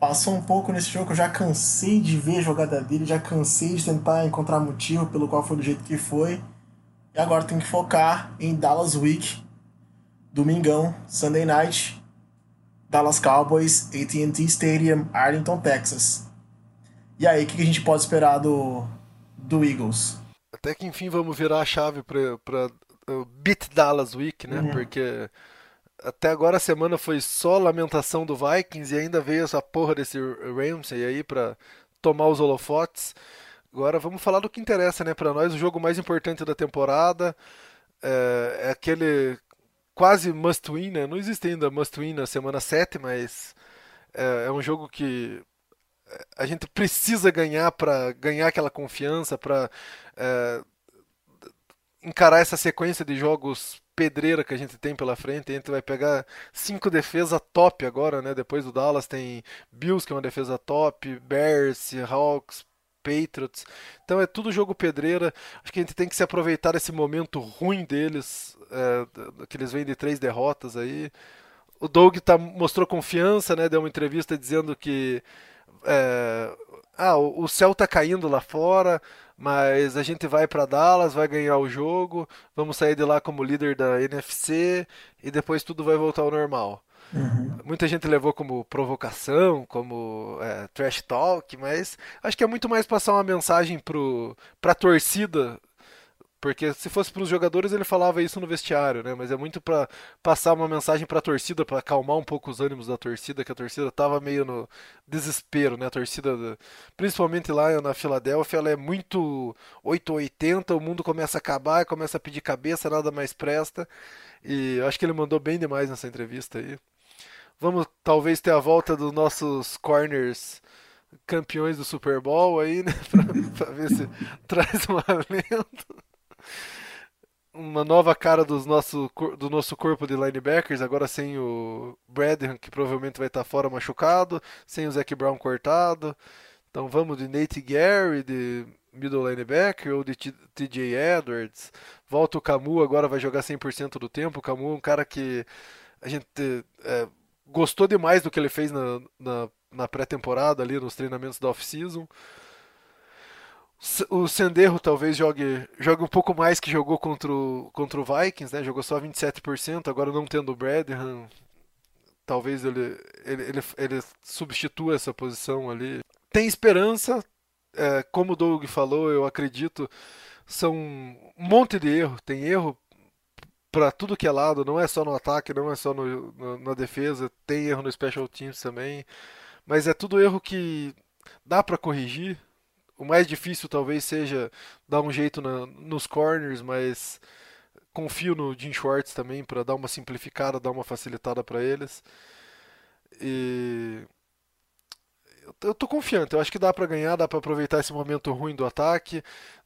passou um pouco nesse jogo. Eu já cansei de ver a jogada dele, já cansei de tentar encontrar motivo pelo qual foi do jeito que foi. E agora tem que focar em Dallas Week, domingão, Sunday Night, Dallas Cowboys, AT&T Stadium, Arlington, Texas. E aí, o que a gente pode esperar do, do Eagles? Até que enfim vamos virar a chave para para Beat Dallas Week, né? Uhum. Porque até agora a semana foi só lamentação do Vikings e ainda veio essa porra desse Ramsey aí pra tomar os holofotes. Agora vamos falar do que interessa, né? Pra nós o jogo mais importante da temporada é, é aquele quase must win, né? Não existe ainda must win na semana 7, mas é, é um jogo que a gente precisa ganhar para ganhar aquela confiança, para encarar essa sequência de jogos pedreira que a gente tem pela frente. A gente vai pegar cinco defesas top agora, né? Depois do Dallas tem Bills, que é uma defesa top, Bears, Seahawks, Patriots. Então é tudo jogo pedreira. Acho que a gente tem que se aproveitar desse momento ruim deles, é, que eles vêm de três derrotas aí. O Doug tá, mostrou confiança, né? Deu uma entrevista dizendo que é, ah, o o céu tá caindo lá fora, mas a gente vai para Dallas, vai ganhar o jogo, vamos sair de lá como líder da NFC e depois tudo vai voltar ao normal. Muita gente levou como provocação, como é, trash talk, mas acho que é muito mais passar uma mensagem pro, pra torcida, porque se fosse para os jogadores ele falava isso no vestiário, né? Mas é muito para passar uma mensagem para a torcida, para acalmar um pouco os ânimos da torcida, que a torcida tava meio no desespero, né? A torcida, da- principalmente lá na Filadélfia, ela é muito 880, o mundo começa a acabar, começa a pedir cabeça, nada mais presta. E eu acho que ele mandou bem demais nessa entrevista aí. Vamos talvez ter a volta dos nossos corners campeões do Super Bowl aí, né? Pra ver se traz um alento. Uma nova cara dos nosso, do nosso corpo de linebackers, agora sem o Bradham, que provavelmente vai estar fora machucado, sem o Zac Brown cortado. Então vamos de Nate Gary, de middle linebacker, ou de TJ Edwards. Volta o Camu, agora vai jogar 100% do tempo. O Camu é um cara que a gente é, gostou demais do que ele fez na, na, na pré-temporada ali, nos treinamentos da off-season. O Senderro talvez jogue, jogue um pouco mais que jogou contra o, contra o Vikings, né? Jogou só 27%, agora não tendo o Bradham, talvez ele, ele, ele, ele substitua essa posição ali. Tem esperança, é, como o Doug falou, eu acredito, são um monte de erro, tem erro para tudo que é lado, não é só no ataque, não é só no, no- na defesa, tem erro no special teams também, mas é tudo erro que dá para corrigir. O mais difícil talvez seja dar um jeito na- nos corners, mas confio no Jim Schwartz também para dar uma simplificada, dar uma facilitada para eles. E eu tô confiante, eu acho que dá pra ganhar, dá pra aproveitar esse momento ruim do ataque,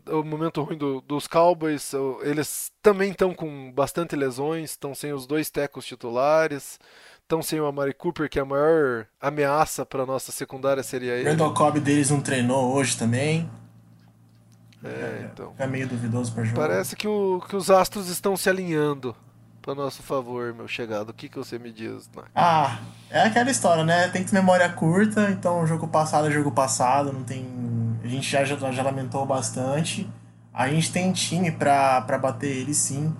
o momento ruim do- dos Cowboys. Eles também estão com bastante lesões, estão sem os dois tecos titulares, estão sem o Amari Cooper, que é a maior ameaça pra nossa secundária seria ele. Randall Cobb deles não treinou hoje também. É, então. Fica meio duvidoso pra jogo. Parece que, o- que os astros estão se alinhando. para nosso favor, meu chegado. O que, que você me diz? Né? Ah, é aquela história, né? Tem que ter memória curta, então jogo passado é jogo passado, não tem. A gente já, já, já lamentou bastante. A gente tem time pra bater ele sim.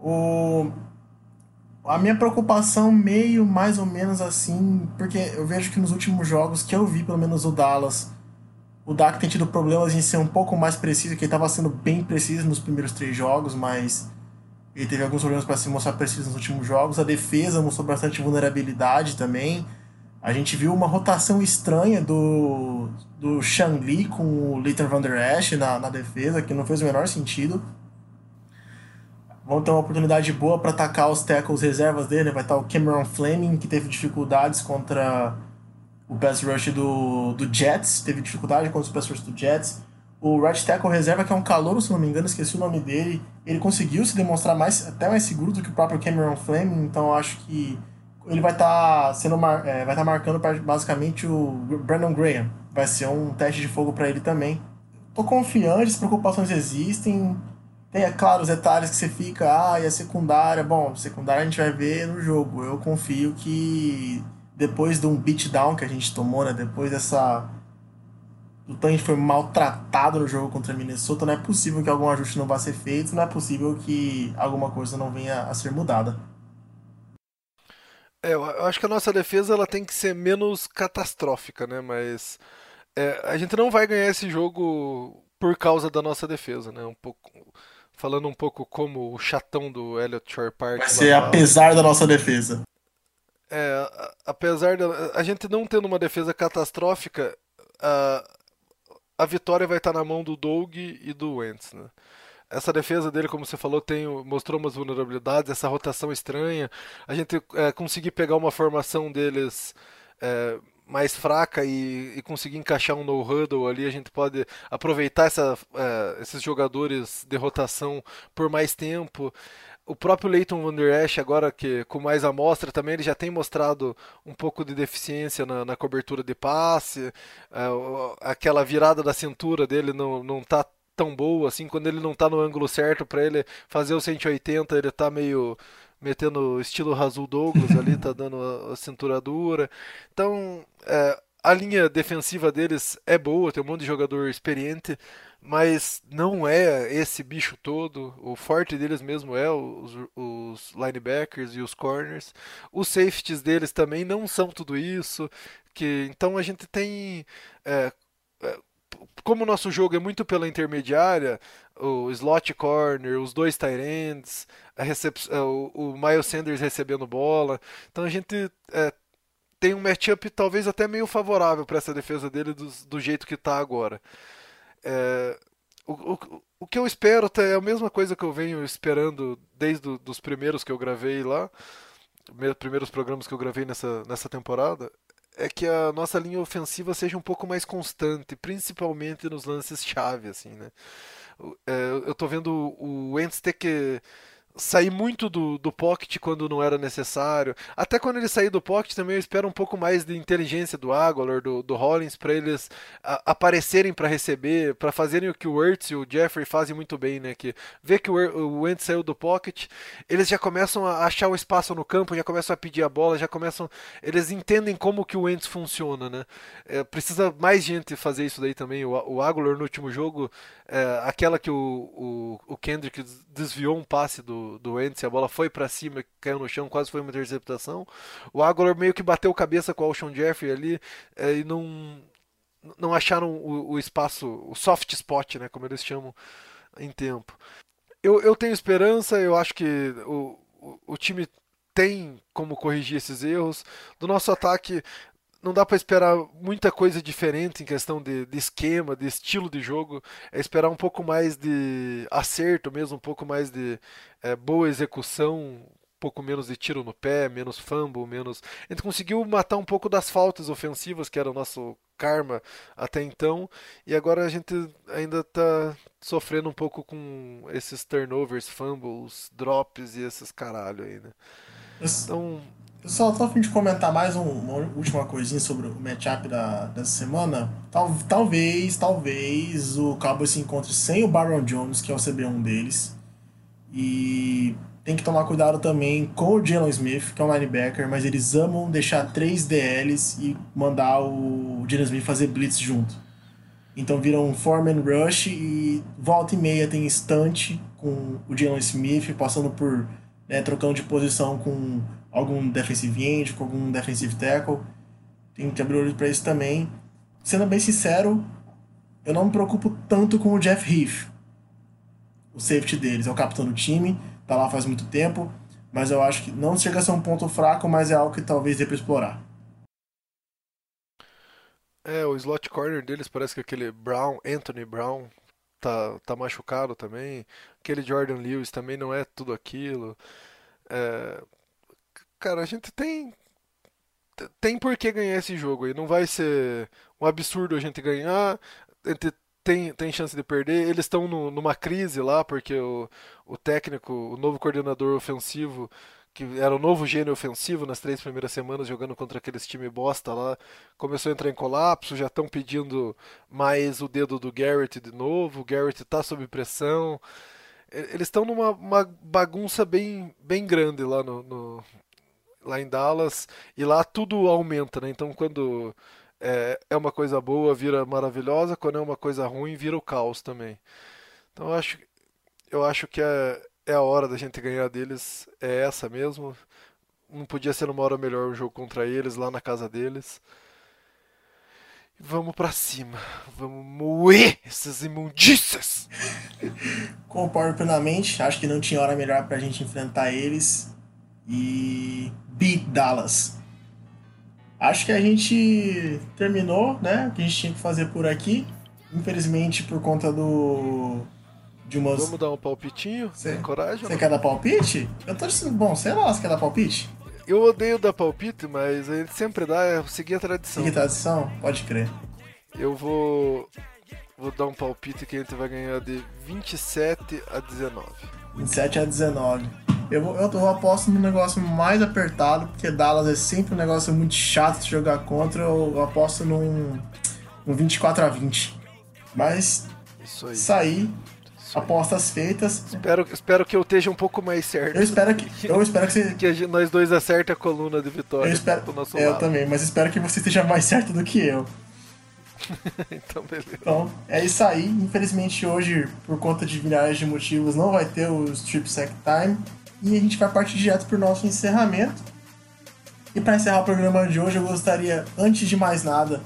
O... A minha preocupação meio mais ou menos assim, porque eu vejo que nos últimos jogos que eu vi, pelo menos o Dallas, o Dak tem tido problemas em ser um pouco mais preciso, que ele estava sendo bem preciso nos primeiros três jogos, mas ele teve alguns problemas para se mostrar preciso nos últimos jogos. A defesa mostrou bastante vulnerabilidade também. A gente viu uma rotação estranha do, do Shang Li com o Leighton Van Der Esch na, na defesa, que não fez o menor sentido. Vão ter uma oportunidade boa para atacar os tackles reservas dele. Vai estar o Cameron Fleming, que teve dificuldades contra o pass rush do, do Jets. Teve dificuldade contra o pass rush do Jets. O right tackle reserva, que é um calouro, se não me engano, esqueci o nome dele, ele conseguiu se demonstrar mais, até mais seguro do que o próprio Cameron Fleming, então acho que ele vai estar tá sendo mar, é, vai estar tá marcando basicamente o Brandon Graham. Vai ser um teste de fogo para ele também. Tô confiante, as preocupações existem. Tem, é claro, os detalhes que você fica, ah, e a secundária, bom, secundária a gente vai ver no jogo. Eu confio que depois de um beatdown que a gente tomou, né, depois dessa o Tank foi maltratado no jogo contra Minnesota, não é possível que algum ajuste não vá ser feito, não é possível que alguma coisa não venha a ser mudada. É, eu acho que a nossa defesa ela tem que ser menos catastrófica, né? Mas é, a gente não vai ganhar esse jogo por causa da nossa defesa, né? Um pouco falando um pouco como o chatão do Elliot Shore Park. Vai ser apesar da nossa defesa. É, apesar da a gente não tendo uma defesa catastrófica, a vitória vai estar na mão do Doug e do Wentz, né? Essa defesa dele, como você falou, tem, mostrou umas vulnerabilidades, essa rotação estranha. A gente é, conseguir pegar uma formação deles é, mais fraca e, e, conseguir encaixar um no-huddle ali, a gente pode aproveitar essa, é, esses jogadores de rotação por mais tempo. O próprio Leighton Van Der Esch, agora que com mais amostra também, ele já tem mostrado um pouco de deficiência na, na cobertura de passe, é, aquela virada da cintura dele não, não tá tão boa, assim, quando ele não tá no ângulo certo para ele fazer o 180, ele tá meio metendo estilo Razul Douglas ali, tá dando a, a cintura dura. Então, é, a linha defensiva deles é boa, tem um monte de jogador experiente, mas não é esse bicho todo. O forte deles mesmo é os, os linebackers e os corners. Os safeties deles também não são tudo isso. Que então a gente tem é, como o nosso jogo é muito pela intermediária, o slot corner, os dois tight ends, é, o, o Miles Sanders recebendo bola. Então a gente é, tem um matchup talvez até meio favorável para essa defesa dele do, do jeito que está agora. É, o, o, o que eu espero é a mesma coisa que eu venho esperando desde os primeiros que eu gravei lá, primeiros programas que eu gravei nessa, nessa temporada, é que a nossa linha ofensiva seja um pouco mais constante, principalmente nos lances chave, assim, né? É, eu tô vendo o Wentz ter que sair muito do, do pocket quando não era necessário. Até quando ele sair do pocket também eu espero um pouco mais de inteligência do Aguilar, do, do Hollins, para eles a, aparecerem para receber, para fazerem o que o Ertz e o Jeffrey fazem muito bem, né? Que vê que o, o Wentz saiu do pocket, eles já começam a achar o espaço no campo, já começam a pedir a bola, já começam, eles entendem como que o Wentz funciona, né? É, precisa mais gente fazer isso daí também. O, o Aguilar no último jogo, é, aquela que o, o, o Kendrick desviou um passe do do, Wentz, a bola foi para cima, caiu no chão, quase foi uma interceptação. O Aguilar meio que bateu cabeça com o Alshon Jeffrey ali é, e não, não acharam o, o, espaço, o soft spot, né, como eles chamam em tempo. Eu, eu tenho esperança, eu acho que o, o, o time tem como corrigir esses erros. Do nosso ataque, não dá para esperar muita coisa diferente em questão de, de, esquema, de estilo de jogo. É esperar um pouco mais de acerto mesmo, um pouco mais de é, boa execução, um pouco menos de tiro no pé, menos fumble, menos. A gente conseguiu matar um pouco das faltas ofensivas, que era o nosso karma até então, e agora a gente ainda está sofrendo um pouco com esses turnovers, fumbles, drops e esses caralho aí, né? Então só tô a fim de comentar mais um, uma última coisinha sobre o matchup da, dessa semana. Tal, talvez, talvez o Cowboys se encontre sem o Baron Jones, que é o CB1 deles. E tem que tomar cuidado também com o Jalen Smith, que é um linebacker, mas eles amam deixar três DLs e mandar o Jalen Smith fazer blitz junto. Então viram um foreman rush e volta e meia tem instante com o Jalen Smith passando por né, trocando de posição com algum defensive end, com algum defensive tackle. Tem que abrir olho para isso também. Sendo bem sincero, eu não me preocupo tanto com o Jeff Heath, o safety deles. É o capitão do time, tá lá faz muito tempo, mas eu acho que não chega a ser um ponto fraco, mas é algo que talvez dê para explorar. É, o slot corner deles parece que aquele Brown, Anthony Brown, tá, tá machucado também. Aquele Jordan Lewis também não é tudo aquilo. É, cara, a gente tem tem por que ganhar esse jogo aí. Não vai ser um absurdo a gente ganhar. A gente tem, tem chance de perder. Eles estão numa crise lá, porque o, o técnico, o novo coordenador ofensivo que era o novo gênio ofensivo nas três primeiras semanas jogando contra aqueles time bosta lá, começou a entrar em colapso, já estão pedindo mais o dedo do Garrett de novo, o Garrett está sob pressão. Eles estão numa bagunça bem, bem grande lá no, no, lá em Dallas e lá tudo aumenta, né? Então quando é, é uma coisa boa vira maravilhosa, quando é uma coisa ruim vira o caos também. Então eu acho, eu acho que é, é a hora da gente ganhar deles, é essa mesmo. Não podia ser uma hora melhor o jogo contra eles, lá na casa deles. Vamos para cima, vamos moer essas imundícias. Concordo plenamente, acho que não tinha hora melhor pra gente enfrentar eles e beat Dallas. Acho que a gente terminou, né? O que a gente tinha que fazer por aqui. Infelizmente, por conta do de umas. Vamos dar um palpitinho? Cê, Tem coragem? Você quer dar palpite? Eu tô dizendo, bom, sei lá, você quer dar palpite? Eu odeio dar palpite, mas ele sempre dá, é seguir a tradição. Seguir a tradição? Pode crer. Eu vou. Vou dar um palpite que a gente vai ganhar de 27 a 19. 27 a 19. Eu, vou, eu, eu aposto no negócio mais apertado, porque Dallas é sempre um negócio muito chato de jogar contra. Eu, eu aposto num, num 24 a 20. Mas Isso aí. sair apostas feitas. Espero, espero que eu esteja um pouco mais certo. Eu espero que, eu espero que, você... que nós dois acertem a coluna de vitória. Eu, espero, eu também, mas espero que você esteja mais certo do que eu. então, beleza. Então, é isso aí. Infelizmente, hoje, por conta de milhares de motivos, não vai ter o Strip Sack Time. E a gente vai partir direto para o nosso encerramento. E para encerrar o programa de hoje, eu gostaria, antes de mais nada,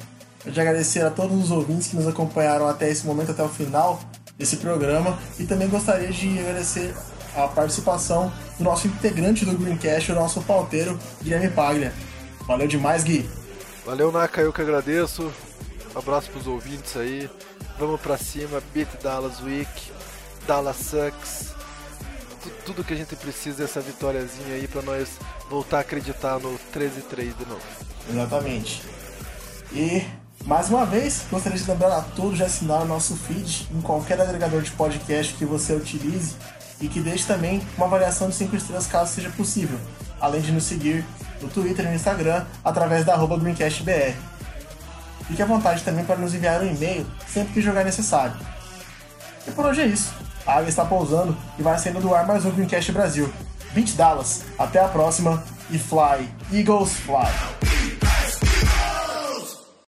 de agradecer a todos os ouvintes que nos acompanharam até esse momento, até o final desse programa. E também gostaria de agradecer a participação do nosso integrante do Greencast, o nosso pauteiro, Guilherme Paglia. Valeu demais, Gui. Valeu, Naka, eu que agradeço. Um abraço pros ouvintes aí. Vamos pra cima, beat Dallas Week, Dallas Sucks. Tudo que a gente precisa é essa vitóriazinha aí para nós voltar a acreditar no 13-3 de novo. Exatamente. E mais uma vez, gostaria de lembrar a todos de assinar o nosso feed em qualquer agregador de podcast que você utilize e que deixe também uma avaliação de 5 estrelas caso seja possível, além de nos seguir no Twitter e no Instagram através da GreencastBR. Fique à vontade também para nos enviar um e-mail sempre que jogar necessário. E por hoje é isso. A água está pousando e vai saindo do ar mais um Greencast Brasil. 20 Dallas. Até a próxima e fly, Eagles fly!